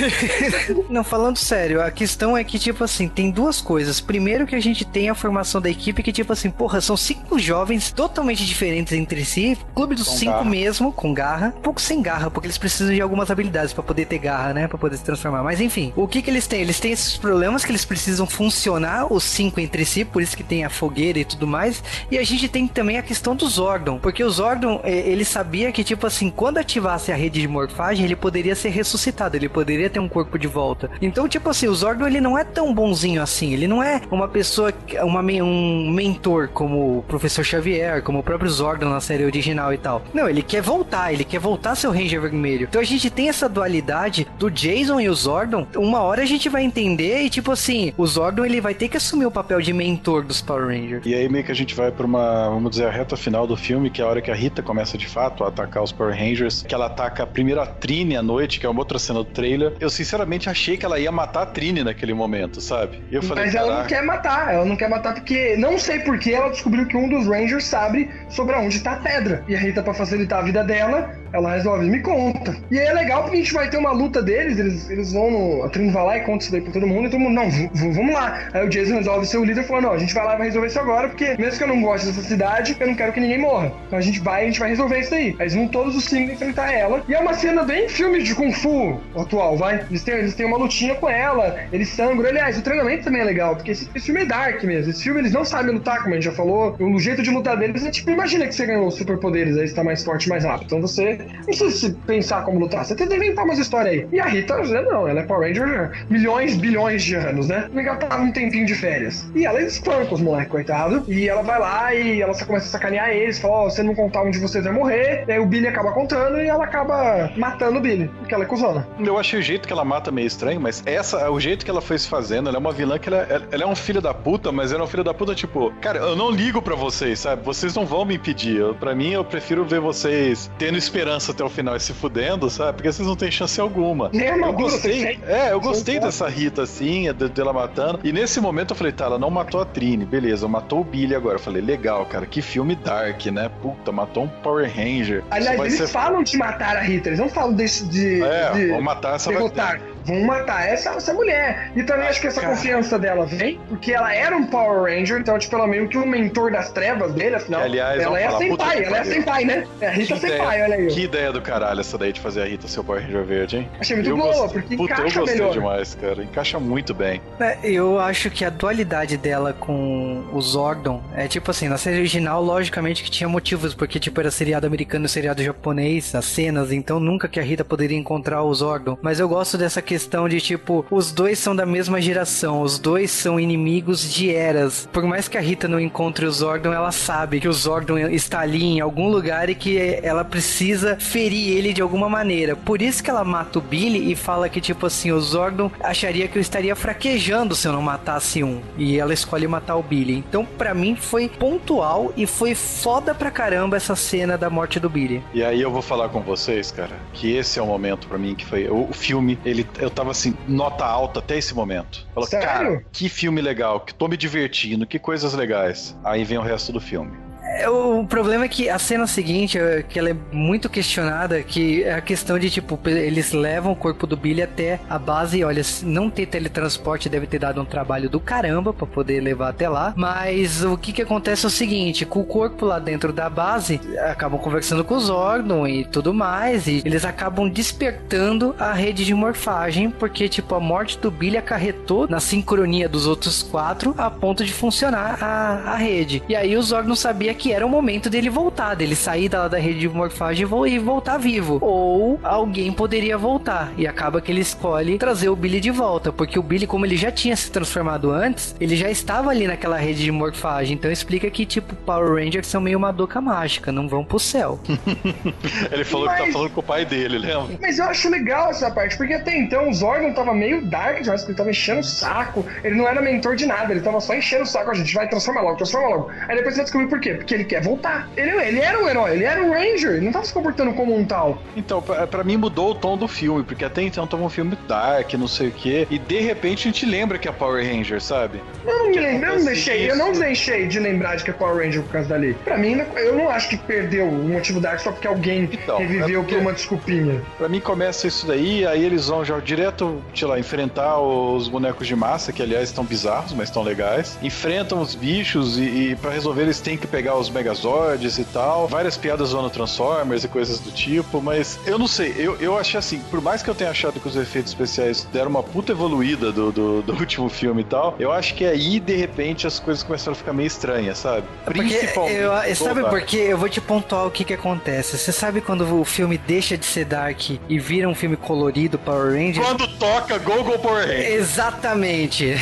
Não, falando sério, a questão é que, tipo assim, tem duas coisas. Primeiro que a gente tem a formação da equipe que, tipo assim, porra, são cinco jovens totalmente diferentes entre si. Clube dos Com cinco garra. mesmo, com garra. Um pouco sem garra, porque eles precisam de algumas habilidades pra poder ter garra, né? Pra poder se transformar. Mas enfim, o que que eles têm? Eles têm esses problemas que eles precisam funcionar, os cinco entre si, por isso que tem a fogueira e tudo mais. E a gente tem também a questão do Zordon, porque o Zordon, eh, ele sabia que, tipo assim, quando ativasse a rede de morfagem, ele poderia ser ressuscitado, ele poderia ter um corpo de volta. Então, tipo assim, o Zordon, ele não é tão bonzinho assim, ele não é uma pessoa, uma, um mentor como o Professor Xavier, como o próprio Zordon na série original e tal. Não, ele quer voltar, ele quer voltar a o Ranger Vermelho. Então a gente tem essa dualidade do Jason e o Zordon. Uma hora a gente vai entender e, tipo assim, o Zordon, ele vai ter que assumir o papel de mentor dos Power Rangers. E aí meio que a gente vai pra uma, vamos dizer, a reta final do filme, que é a hora que a Rita começa de fato a atacar os Power Rangers, que ela ataca primeiro a Trini à noite, que é uma outra cena do trailer. Eu sinceramente achei que ela ia matar a Trini naquele momento, sabe? E eu falei, Mas ela não quer matar, ela não quer matar porque não sei por que ela descobriu que um dos Rangers sabe sobre aonde tá a pedra. E a Rita, pra facilitar a vida dela, ela resolve, me conta. E aí é legal porque a gente vai ter uma luta deles, eles, eles vão no. A Trini vai lá e conta isso daí pra todo mundo, e todo mundo, não, vamos lá. Aí o Jason resolve ser o líder falando, não, a gente vai lá e vai resolver isso agora, porque mesmo que eu não goste dessa cidade, eu não quero que ninguém morra. Então a gente vai e a gente vai resolver isso aí. Aí eles vão todos os cinco enfrentar ela. E é uma cena bem filme de Kung Fu atual, vai. Eles têm, eles têm uma lutinha com ela, eles sangram. Aliás, o treinamento também é legal, porque esse, esse filme é dark mesmo. Esse filme eles não sabem lutar, como a gente já falou. O jeito de lutar deles é tipo, imagina que você ganhou superpoderes, aí você tá mais forte, mais rápido. Então você não precisa se pensar como lutar, você que inventar umas histórias aí. E a Rita, não, ela é Power Ranger milhões, bilhões de anos, né? E ela tá um tempinho de férias. E ela espanca os moleques, coitado. E ela vai lá e ela começa a sacanear eles, fala, ó, você não contar onde você vai morrer. E aí o Billy acaba contando e ela acaba matando o Billy, porque ela é cuzona. Eu achei o jeito que ela mata meio estranho, mas essa, o jeito que ela foi se fazendo, ela é uma vilã que ela, ela- é um filho da puta, mas ela é um filho da puta, tipo, cara, eu não ligo pra vocês, sabe? Vocês não vão me impedir. Pra mim, eu prefiro ver vocês tendo esperança até o final e se fudendo, sabe? Porque vocês não têm chance alguma. Nem eu gostei. É, eu gostei dessa Rita assim, de- dela matando. E nesse momento eu falei, tá, ela não matou a Trini, beleza, matou o Billy agora. Eu falei, legal, cara, que filme dark, né? Puta, matou um Power Ranger. Aliás, eles ser- falam de matar a Rita, eles não falam desse, de, É, de vão matar essa derrotar. Vão matar essa, essa mulher. E também acho que essa cara. confiança dela vem porque ela era um Power Ranger, então, tipo, ela meio que o mentor das trevas dele, afinal. Que, aliás, ela é falar, sem pai, que ela é sem pai, né? É a Rita Que sem ideia- pai, olha aí. Que ideia do caralho essa daí de fazer a Rita ser o Power Ranger verde, hein? Achei muito Eu boa, gostei- porque Puta, encaixa eu gostei melhor. demais, cara. Encaixa muito bem. É, Eu acho que a dualidade dela com o Zordon é tipo assim, na série original, logicamente que tinha motivos, porque tipo era seriado americano e seriado japonês, as cenas, então nunca que a Rita poderia encontrar o Zordon. Mas eu gosto dessa questão de tipo, os dois são da mesma geração, os dois são inimigos de eras. Por mais que a Rita não encontre o Zordon, ela sabe que o Zordon está ali em algum lugar e que ela precisa ferir ele de alguma maneira. Por isso que ela mata o Billy e fala que tipo assim, o Zordon acharia que eu estaria fraquejando se eu não matasse um. E ela escolhe matar o Billy. Então, pra mim, foi pontual e foi foda pra caramba essa cena da morte do Billy. E aí eu vou falar com vocês, cara, que esse é o momento pra mim que foi o filme, ele eu tava assim, nota alta até esse momento. Falou, cara, que filme legal, que tô me divertindo, que coisas legais. Aí vem o resto do filme. É, o problema é que a cena seguinte, é que ela é muito questionada, que é a questão de, tipo, eles levam o corpo do Billy até a base, e olha, não ter teletransporte deve ter dado um trabalho do caramba para poder levar até lá, mas o que que acontece é o seguinte, com o corpo lá dentro da base, acabam conversando com os órgãos e tudo mais, e eles acabam despertando a rede de morfagem, porque, tipo, a morte do Billy acarretou na sincronia dos outros quatro a ponto de funcionar a, a rede. E aí os órgãos sabia que era o momento dele voltar, dele sair da, da rede de morfagem e voltar vivo. Ou alguém poderia voltar. E acaba que ele escolhe trazer o Billy de volta, porque o Billy, como ele já tinha se transformado antes, ele já estava ali naquela rede de morfagem. Então explica que, tipo, Power Rangers são meio uma doca mágica, não vão pro céu. ele falou mas... que tá falando com o pai dele, lembra? Mas eu acho legal essa parte, porque até então o Zordon tava meio dark demais, porque ele tava enchendo o saco. Ele não era mentor de nada, ele tava só enchendo o saco. A gente vai transformar logo, transforma logo. Aí depois você descobriu por quê? Porque ele quer voltar. Ele, ele era um herói, ele era um Ranger, ele não tava se comportando como um tal. Então, pra, pra mim mudou o tom do filme, porque até então tava um filme dark, não sei o quê, e de repente a gente lembra que é Power Ranger, sabe? Eu não me lembro, eu não deixei, eu não deixei de lembrar de que é Power Ranger por causa dali. Pra mim, eu não acho que perdeu o motivo dark só porque alguém então, reviveu é por uma desculpinha. Pra mim começa isso daí, aí eles vão já direto, sei lá, enfrentar os bonecos de massa, que aliás estão bizarros, mas estão legais. Enfrentam os bichos e, e para resolver eles têm que pegar os Megazords e tal. Várias piadas no Transformers e coisas do tipo, mas eu não sei, eu, eu achei assim, por mais que eu tenha achado que os efeitos especiais deram uma puta evoluída do, do, do último filme e tal, eu acho que aí, de repente, as coisas começaram a ficar meio estranhas, sabe? Principalmente. Eu, sabe por quê? Eu vou te pontuar o que que acontece. Você sabe quando o filme deixa de ser dark e vira um filme colorido Power Rangers? Quando toca Go Go Power Rangers. Exatamente.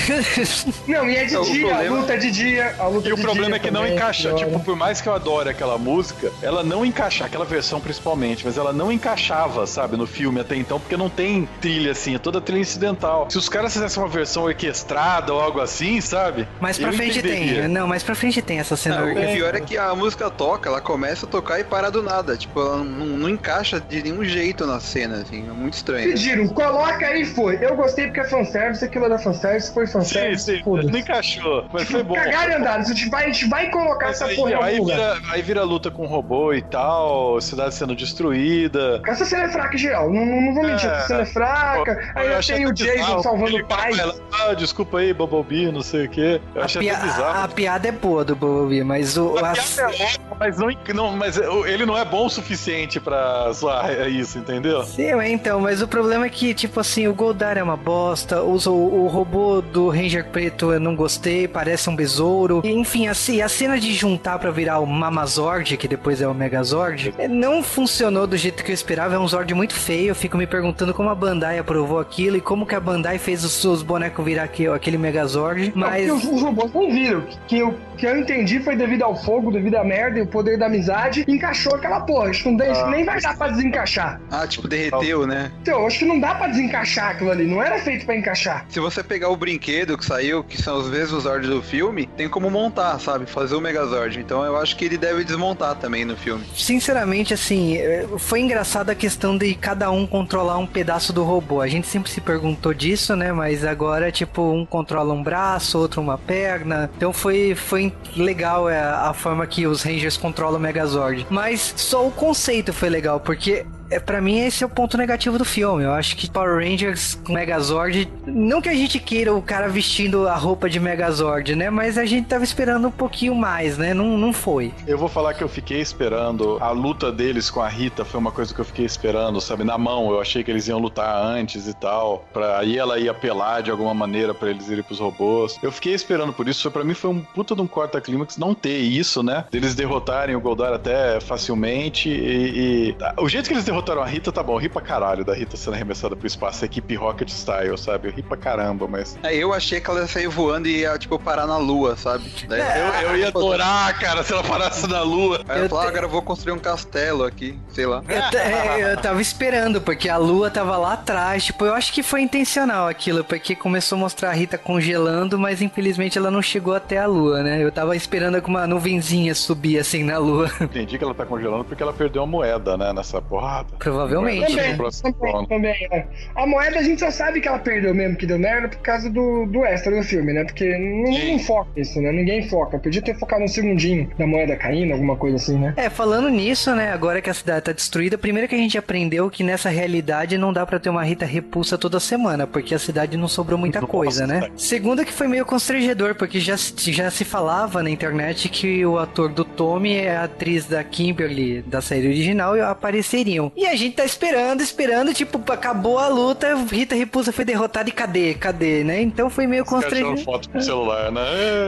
Não, e é de dia, problema... a luta é de dia, a luta E o problema é que não encaixa, tipo, por mais que eu adore aquela música, ela não encaixa, aquela versão principalmente, mas ela não encaixava, sabe, no filme até então, porque não tem trilha assim, é toda trilha incidental. Se os caras fizessem uma versão orquestrada ou algo assim, sabe? Mais pra frente entenderia. tem. Não, mais pra frente tem essa cena. Não, o pior é que a música toca, ela começa a tocar e para do nada. Tipo, ela não, não encaixa de nenhum jeito na cena, assim, é muito estranho. Pediram, coloca aí foi. Eu gostei porque é fanservice, aquilo era fanservice, foi fanservice. Sim, sim, não encaixou, mas foi bom. Cagaram andado, a gente vai, a gente vai colocar mas essa aí, porra aí vira, aí vira luta com robô e tal, cidade sendo destruída. Essa cena é fraca, geral. Não, não, não vou mentir, é, essa cena é fraca. Aí eu tem o Jason bizarro, salvando o pai. ah, desculpa aí, Bumblebee, não sei o quê. Eu a achei pia bizarro. A piada é boa do Bumblebee, mas o. A, a... piada é ótima, mas, não, não, mas ele não é bom o suficiente pra zoar isso, entendeu? Sim, então, mas o problema é que, tipo assim, o Goldar é uma bosta, o, o, o robô do Ranger Preto eu não gostei, parece um besouro. Enfim, assim, a cena de juntar para virar o Mamazord, que depois é o Megazord, é, não funcionou do jeito que eu esperava. É um Zord muito feio. Eu fico me perguntando como a Bandai aprovou aquilo e como que a Bandai fez os seus bonecos virar aqui, aquele Megazord. Mas. Não, os, os robôs não viram. Que eu, que eu entendi foi devido ao fogo, devido à merda e o poder da amizade. Encaixou aquela porra. Acho que não ah. nem vai dar pra desencaixar. Ah, tipo, derreteu, né? Então, acho que não dá pra desencaixar aquilo ali. Não era feito pra encaixar. Se você pegar o brinquedo que saiu, que são os mesmos Zords do filme, tem como montar, sabe? Fazer o Megazord. Então eu acho que ele deve desmontar também no filme. Sinceramente, assim, é, foi engraçada a questão de cada um controlar um pedaço do robô. A gente sempre se perguntou disso, né? Mas agora, tipo, um controla um braço, outro uma perna. Então foi, foi legal é, a forma que os Rangers controlam o Megazord. Mas só o conceito foi legal, porque é, para mim esse é o ponto negativo do filme. Eu acho que Power Rangers com Megazord, não que a gente queira o cara vestindo a roupa de Megazord, né? Mas a gente tava esperando um pouquinho mais, né? Não, não foi. Eu vou falar que eu fiquei esperando a luta deles com a Rita, foi uma coisa que eu fiquei esperando, sabe, na mão. Eu achei que eles iam lutar antes e tal, para aí ela ia apelar de alguma maneira para eles irem pros robôs. Eu fiquei esperando por isso, para mim foi um puta de um corta clímax não ter isso, né? Deles derrotarem o Goldar até facilmente e, e... o jeito que eles derrotaram botaram a Rita, tá bom, eu ri pra caralho da Rita sendo arremessada pro espaço, a equipe Rocket Style, sabe? Eu ri pra caramba, mas. É, eu achei que ela ia sair voando e ia, tipo, parar na lua, sabe? Daí... É, eu, eu ia adorar, cara, se ela parasse na lua. Aí eu, falou, te... ah, agora eu vou construir um castelo aqui, sei lá. Eu, é, eu tava esperando, porque a lua tava lá atrás, tipo, eu acho que foi intencional aquilo, porque começou a mostrar a Rita congelando, mas infelizmente ela não chegou até a lua, né? Eu tava esperando que uma nuvenzinha subir assim na lua. Entendi que ela tá congelando porque ela perdeu a moeda, né? Nessa porra. Provavelmente, né? Também, também, é. A moeda a gente só sabe que ela perdeu mesmo, que deu merda, por causa do, do extra do filme, né? Porque não foca isso, né? Ninguém foca. Podia ter focado um segundinho da moeda caindo, alguma coisa assim, né? É, falando nisso, né, agora que a cidade tá destruída, primeiro que a gente aprendeu que nessa realidade não dá pra ter uma Rita repulsa toda semana, porque a cidade não sobrou muita Nossa, coisa, né? Segundo que foi meio constrangedor, porque já, se- já se falava na internet que o ator do Tommy e a atriz da Kimberly da série original apareceriam. E a gente tá esperando, esperando, tipo, acabou a luta, Rita Repulsa foi derrotada e cadê? Cadê, né? Então foi meio constrangedor. foto com o celular, né?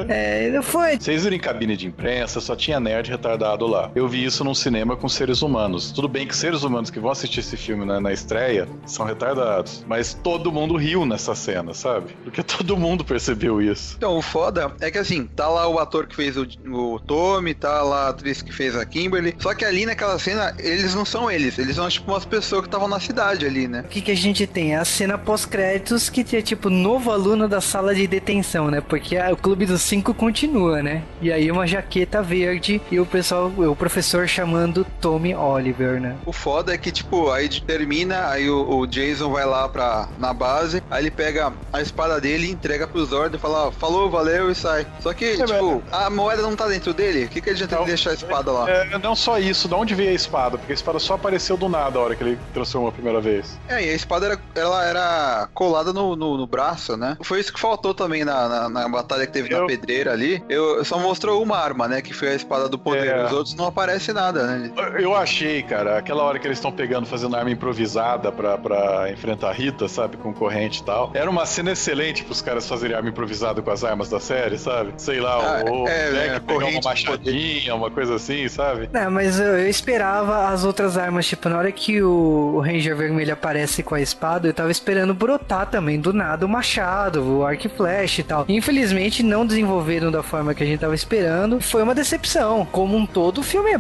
É. É, não foi. Vocês viram em cabine de imprensa, só tinha nerd retardado lá. Eu vi isso num cinema com seres humanos. Tudo bem que seres humanos que vão assistir esse filme na, na estreia são retardados. Mas todo mundo riu nessa cena, sabe? Porque todo mundo percebeu isso. Então, o foda é que assim, tá lá o ator que fez o, o Tommy, tá lá a atriz que fez a Kimberly. Só que ali naquela cena, eles não são eles. Eles são tipo umas pessoas que estavam na cidade ali, né? O que, que a gente tem? A cena pós-créditos que é tipo novo aluno da sala de detenção, né? Porque a- o Clube dos Cinco continua, né? E aí uma jaqueta verde e o pessoal, o professor chamando Tommy Oliver, né? O foda é que, tipo, aí termina, aí o, o Jason vai lá pra, na base, aí ele pega a espada dele, entrega pros Zord e fala, ó, falou, valeu e sai. Só que, tipo, a moeda não tá dentro dele, o que, que adianta ele deixar a espada lá? É, não só isso, de onde veio a espada? Porque a espada só apareceu do nada a hora que ele transformou a primeira vez. É, e a espada era, ela era colada no, no, no braço, né? Foi isso que faltou também na, na, na batalha que teve na Eu- pedreira ali. Eu só mostrou uma arma, né? Que foi a espada do poder. É. Os outros não aparece nada, né? Eu- Eu achei, cara, aquela hora que eles estão pegando, fazendo arma improvisada pra, pra enfrentar a Rita, sabe? Com corrente e tal. Era uma cena excelente pros caras fazerem arma improvisada com as armas da série, sabe? Sei lá, Ah, o é, Jack é, pegar corrente uma machadinha, uma coisa assim, sabe? Não, mas eu, eu esperava as outras armas, tipo, na hora que o, Ranger Vermelho aparece com a espada, eu tava esperando brotar também do nada o machado, o arco e flecha e tal. Infelizmente não desenvolveram da forma que a gente tava esperando. Foi uma decepção. Como um todo, o filme é,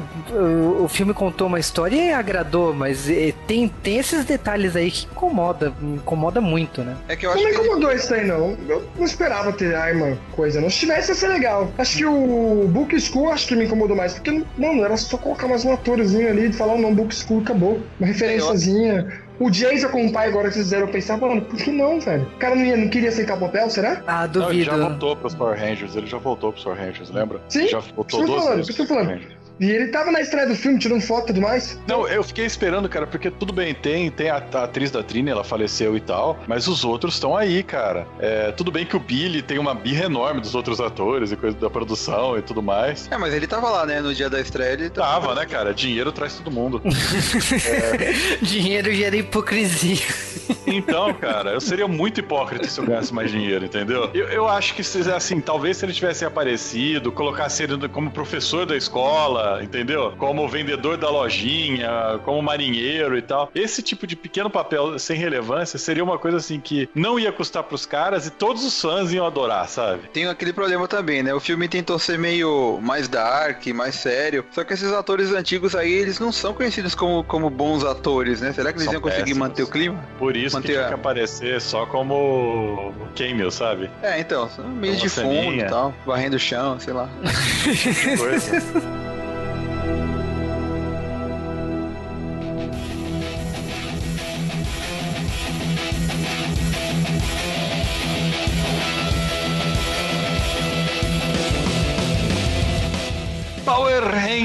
o, filme contou uma história e agradou, mas é, tem, tem esses detalhes aí que incomoda, me incomoda muito, né? É que eu Não acho me que. incomodou isso aí, não. Eu não esperava ter arma, coisa. Não se tivesse, ia ser legal. Acho que o Book School acho que me incomodou mais. Porque, mano, era só colocar mais um atorzinho ali e falar o nome Book School e acabou. Uma referenciazinha. O Jason com o pai agora que fizeram eu pensar, mano, por que não, velho? O cara não, ia, não queria aceitar o papel, será? Ah, Não, ele duvido. já voltou pros Power Rangers, ele já voltou pros Power Rangers, lembra? Sim, Já isso voltou que eu tô duas falando, vezes isso que eu pros tô Power falando. E ele tava na estreia do filme, tirando foto e tudo mais. Não, eu fiquei esperando, cara, porque tudo bem, tem, tem a, a atriz da Trini, ela faleceu e tal, mas os outros estão aí, cara. É, tudo bem que o Billy tem uma birra enorme dos outros atores e coisa da produção e tudo mais. É, mas ele tava lá, né? No dia da estreia ele Tava, né, cara? Dinheiro traz todo mundo. Dinheiro gera hipocrisia. Então, cara, eu seria muito hipócrita se eu ganhasse mais dinheiro, entendeu? Eu, eu acho que, se, assim, talvez se ele tivesse aparecido, colocasse ele como professor da escola, entendeu? Como vendedor da lojinha, como marinheiro e tal. Esse tipo de pequeno papel sem relevância seria uma coisa, assim, que não ia custar pros caras e todos os fãs iam adorar, sabe? Tem aquele problema também, né? O filme tentou ser meio mais dark, mais sério. Só que esses atores antigos aí, eles não são conhecidos como, como bons atores, né? Será que eles São iam conseguir péssimos. manter o clima? Por isso Manter que tinha a- que aparecer só como cameo, sabe? É, então, meio de fundo e tal, varrendo o chão, sei lá. Que coisa.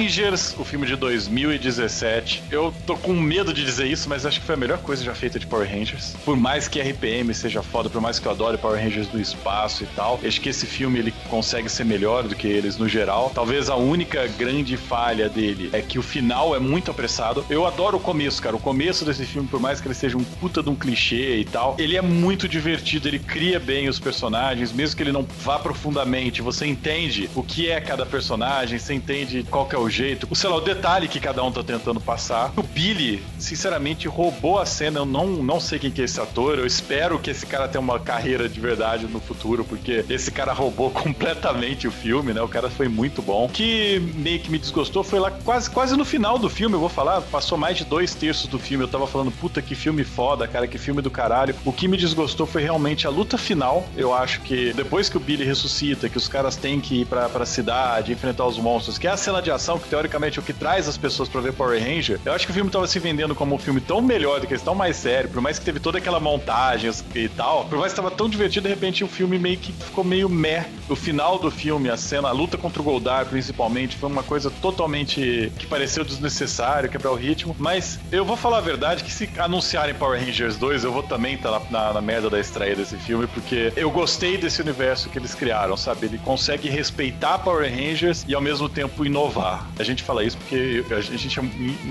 Rangers, o filme de 2017. Eu tô com medo de dizer isso, mas acho que foi a melhor coisa já feita de Power Rangers. Por mais que RPM seja foda, por mais que eu adore Power Rangers no espaço e tal, acho que esse filme ele consegue ser melhor do que eles no geral. Talvez a única grande falha dele é que o final é muito apressado. Eu adoro o começo, cara. O começo desse filme, por mais que ele seja um puta de um clichê e tal, ele é muito divertido, ele cria bem os personagens, mesmo que ele não vá profundamente. Você entende o que é cada personagem, você entende qual que é o jeito, o, sei lá, o detalhe que cada um tá tentando passar. O Billy, sinceramente, roubou a cena. Eu não, não sei quem que é esse ator. Eu espero que esse cara tenha uma carreira de verdade no futuro, porque esse cara roubou completamente o filme, né? O cara foi muito bom. O que meio que me desgostou foi lá quase, quase no final do filme, eu vou falar, passou mais de dois terços do filme. Eu tava falando, puta, que filme foda, cara, que filme do caralho. O que me desgostou foi realmente a luta final. Eu acho que depois que o Billy ressuscita, que os caras têm que ir pra, pra cidade, enfrentar os monstros, que é a cena de ação, que teoricamente o que traz as pessoas pra ver Power Ranger, eu acho que o filme tava se vendendo como um filme tão melhor do que esse, tão mais sério, por mais que teve toda aquela montagem e tal, por mais que tava tão divertido, de repente o filme meio que ficou meio meh. O final do filme, a cena, a luta contra o Goldar, principalmente, foi uma coisa totalmente que pareceu desnecessário, quebrar o ritmo. Mas eu vou falar a verdade que se anunciarem Power Rangers 2, eu vou também estar na, na, na merda da estreia desse filme, porque eu gostei desse universo que eles criaram, sabe? Ele consegue respeitar Power Rangers e ao mesmo tempo inovar. A gente fala isso porque a gente é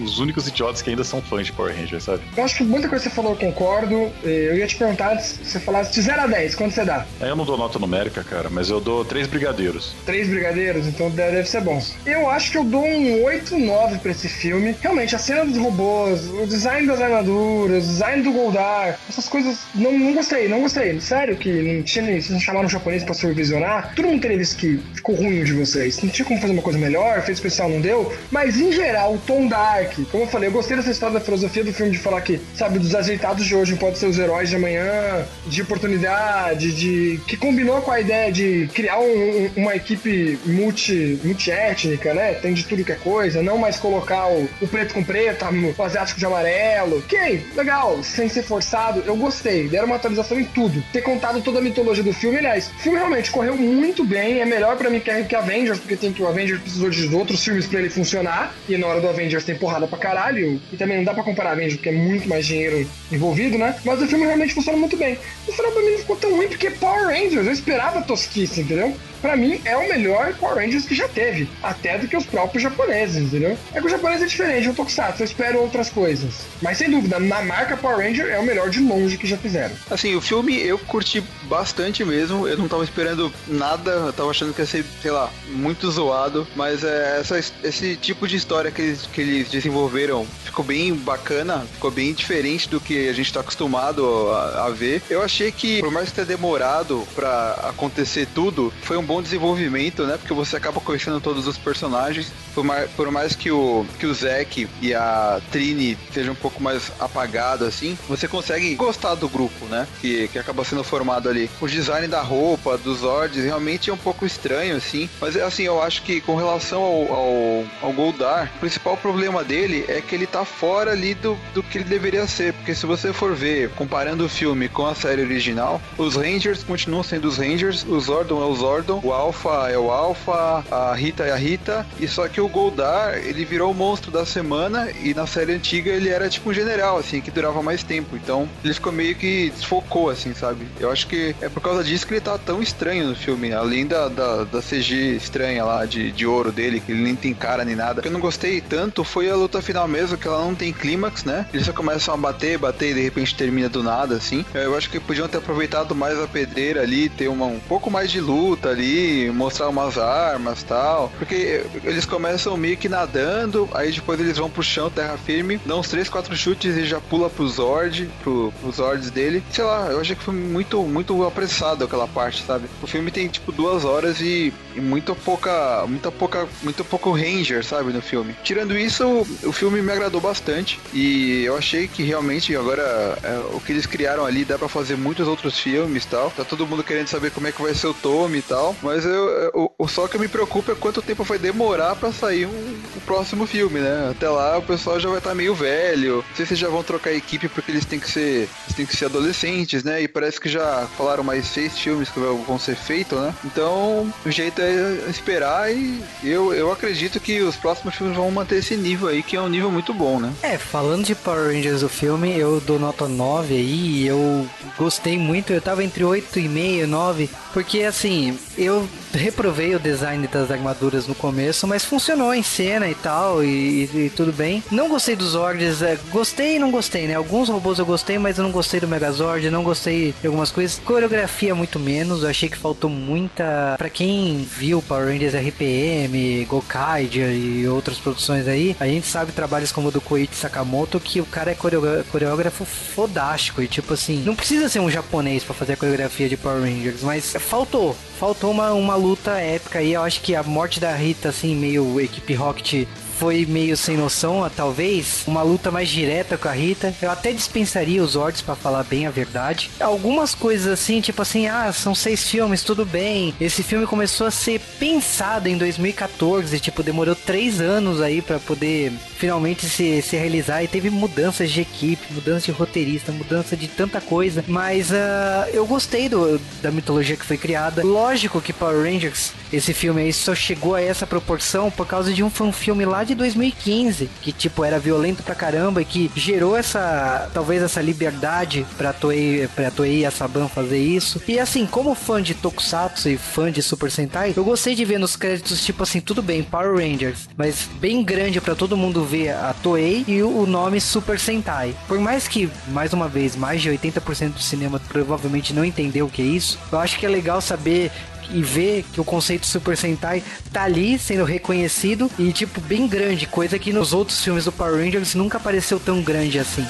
os únicos idiotas que ainda são fãs de Power Rangers, sabe? Eu acho que muita coisa que você falou eu concordo. Eu ia te perguntar se você falasse de 0 a 10, quanto você dá? Eu não dou nota numérica, cara, mas eu dou três brigadeiros. Três brigadeiros, então deve ser bom. Eu acho que eu dou um 8, 9 pra esse filme. Realmente, a cena dos robôs, o design das armaduras, o design do Goldar, essas coisas, não, não gostei, não gostei. Sério que não tinha, vocês não chamaram um japonês pra supervisionar. Todo mundo teria visto que ficou ruim de vocês. Não tinha como fazer uma coisa melhor, fez especial, não deu. Mas em geral, o tom dark, como eu falei, eu gostei dessa história da filosofia do filme de falar que, sabe, dos ajeitados de hoje pode ser os heróis de amanhã, de oportunidade, de. que combinou com a ideia de criar um, uma equipe multi, multiétnica, né? Tem de tudo que é coisa, não mais colocar o, o preto com preto, o asiático de amarelo. Ok, legal, sem ser forçado, eu gostei. Deram uma atualização em tudo. Ter contado toda a mitologia do filme, aliás, o filme realmente correu muito bem, é melhor para mim que, que Avengers, porque tem que o Avengers precisou de outros filmes para ele funcionar, e na hora do Avengers tem porrada pra caralho, e também não dá pra comparar Avengers, porque é muito mais dinheiro envolvido, né? Mas o filme realmente funciona muito bem. No final pra mim não ficou tão ruim, porque Power Rangers, eu esperava tosquice, entendeu? Pra mim, é o melhor Power Rangers que já teve. Até do que os próprios japoneses, entendeu? É que o japonês é diferente, um tokusatsu, eu espero outras coisas. Mas sem dúvida, na marca Power Ranger é o melhor de longe que já fizeram. Assim, o filme eu curti bastante mesmo. Eu não tava esperando nada, eu tava achando que ia ser, sei lá, muito zoado. Mas é, essa, esse tipo de história que eles, que eles desenvolveram ficou bem bacana, ficou bem diferente do que a gente tá acostumado a, a ver. Eu achei que, por mais que tenha demorado para acontecer tudo, foi um bom desenvolvimento, né? Porque você acaba conhecendo todos os personagens. Por mais, por mais que o que o Zack e a Trini sejam um pouco mais apagado assim, você consegue gostar do grupo, né? Que, que acaba sendo formado ali. O design da roupa, dos Zords, realmente é um pouco estranho, assim. Mas assim, eu acho que com relação ao, ao, ao Goldar, o principal problema dele é que ele tá fora ali do, do que ele deveria ser. Porque se você for ver, comparando o filme com a série original, os Rangers continuam sendo os Rangers, o Zordon é o Zordon, o Alpha é o Alpha, a Rita é a Rita, e só que o Goldar, ele virou o monstro da semana e na série antiga ele era tipo um general, assim, que durava mais tempo. Então ele ficou meio que desfocou, assim, sabe? Eu acho que é por causa disso que ele tá tão estranho no filme, além da, da, da CG estranha lá de, de ouro dele, que ele nem tem cara nem nada. O que eu não gostei tanto foi a luta final mesmo, que ela não tem clímax, né? Eles só começam a bater, bater e de repente termina do nada, assim. Eu acho que podiam ter aproveitado mais a pedreira ali, ter uma, um pouco mais de luta ali, mostrar umas armas tal. Porque eles começam meio que nadando, aí depois eles vão pro chão, terra firme, dão uns 3, 4 chutes e já pula pro Zord, pro, pros Zords dele. Sei lá, eu achei que foi muito, muito apressado aquela parte, sabe? O filme tem tipo duas horas e, e muito pouca, muita pouca, muito pouco Ranger, sabe, no filme. Tirando isso, o filme me agradou bastante e eu achei que realmente agora é, o que eles criaram ali dá para fazer muitos outros filmes tal. Tá todo mundo querendo saber como é que vai ser o Tommy e tal, mas eu, eu, o só que me preocupa é quanto tempo vai demorar para sair um, o próximo filme, né? Até lá o pessoal já vai estar tá meio velho. Não sei se já vão trocar equipe porque eles têm que ser, têm que ser adolescentes, né? E parece que já falaram mais seis filmes que vão ser feitos, né? Então o jeito é esperar e eu, eu acredito que os próximos filmes vão manter esse nível aí, que é um nível muito bom, né? É, falando de Power Rangers do filme, eu dou nota 9 aí, eu gostei muito, eu tava entre 8,5 e 9, porque assim, eu reprovei o design das armaduras no começo, mas funcionou em cena e tal, e, e tudo bem. Não gostei dos Zords, é, gostei e não gostei, né? Alguns robôs eu gostei, mas eu não gostei do Megazord, não gostei de algumas coisas. Coreografia muito menos, eu achei que faltou muita. Para quem viu Power Rangers RPM, Gokaiger e outras produções aí, a gente sabe trabalhos como o do Koichi Sakamoto que o cara é coreógrafo fodástico e tipo assim, não precisa ser um japonês para fazer a coreografia de Power Rangers, mas faltou, faltou uma, uma luta épica aí. Eu acho que a morte da Rita, assim, meio equipe Rocket foi meio sem noção, talvez. Uma luta mais direta com a Rita. Eu até dispensaria os Zords para falar bem a verdade. Algumas coisas assim, tipo assim, ah, são seis filmes, tudo bem. Esse filme começou a ser pensado em 2014, tipo, demorou três anos aí para poder finalmente se, se realizar e teve mudanças de equipe, mudança de roteirista, mudança de tanta coisa. Mas uh, eu gostei do, da mitologia que foi criada. Lógico que Power Rangers, esse filme aí, só chegou a essa proporção por causa de um filme lá de 2015, que tipo era violento pra caramba e que gerou essa, talvez essa liberdade pra Toei, pra Toei e a Saban fazer isso. E assim, como fã de Tokusatsu e fã de Super Sentai, eu gostei de ver nos créditos tipo assim, tudo bem, Power Rangers, mas bem grande para todo mundo ver a Toei e o nome Super Sentai. Por mais que, mais uma vez, mais de 80% do cinema provavelmente não entendeu o que é isso, eu acho que é legal saber e ver que o conceito Super Sentai tá ali sendo reconhecido e tipo bem grande, coisa que nos outros filmes do Power Rangers nunca apareceu tão grande assim.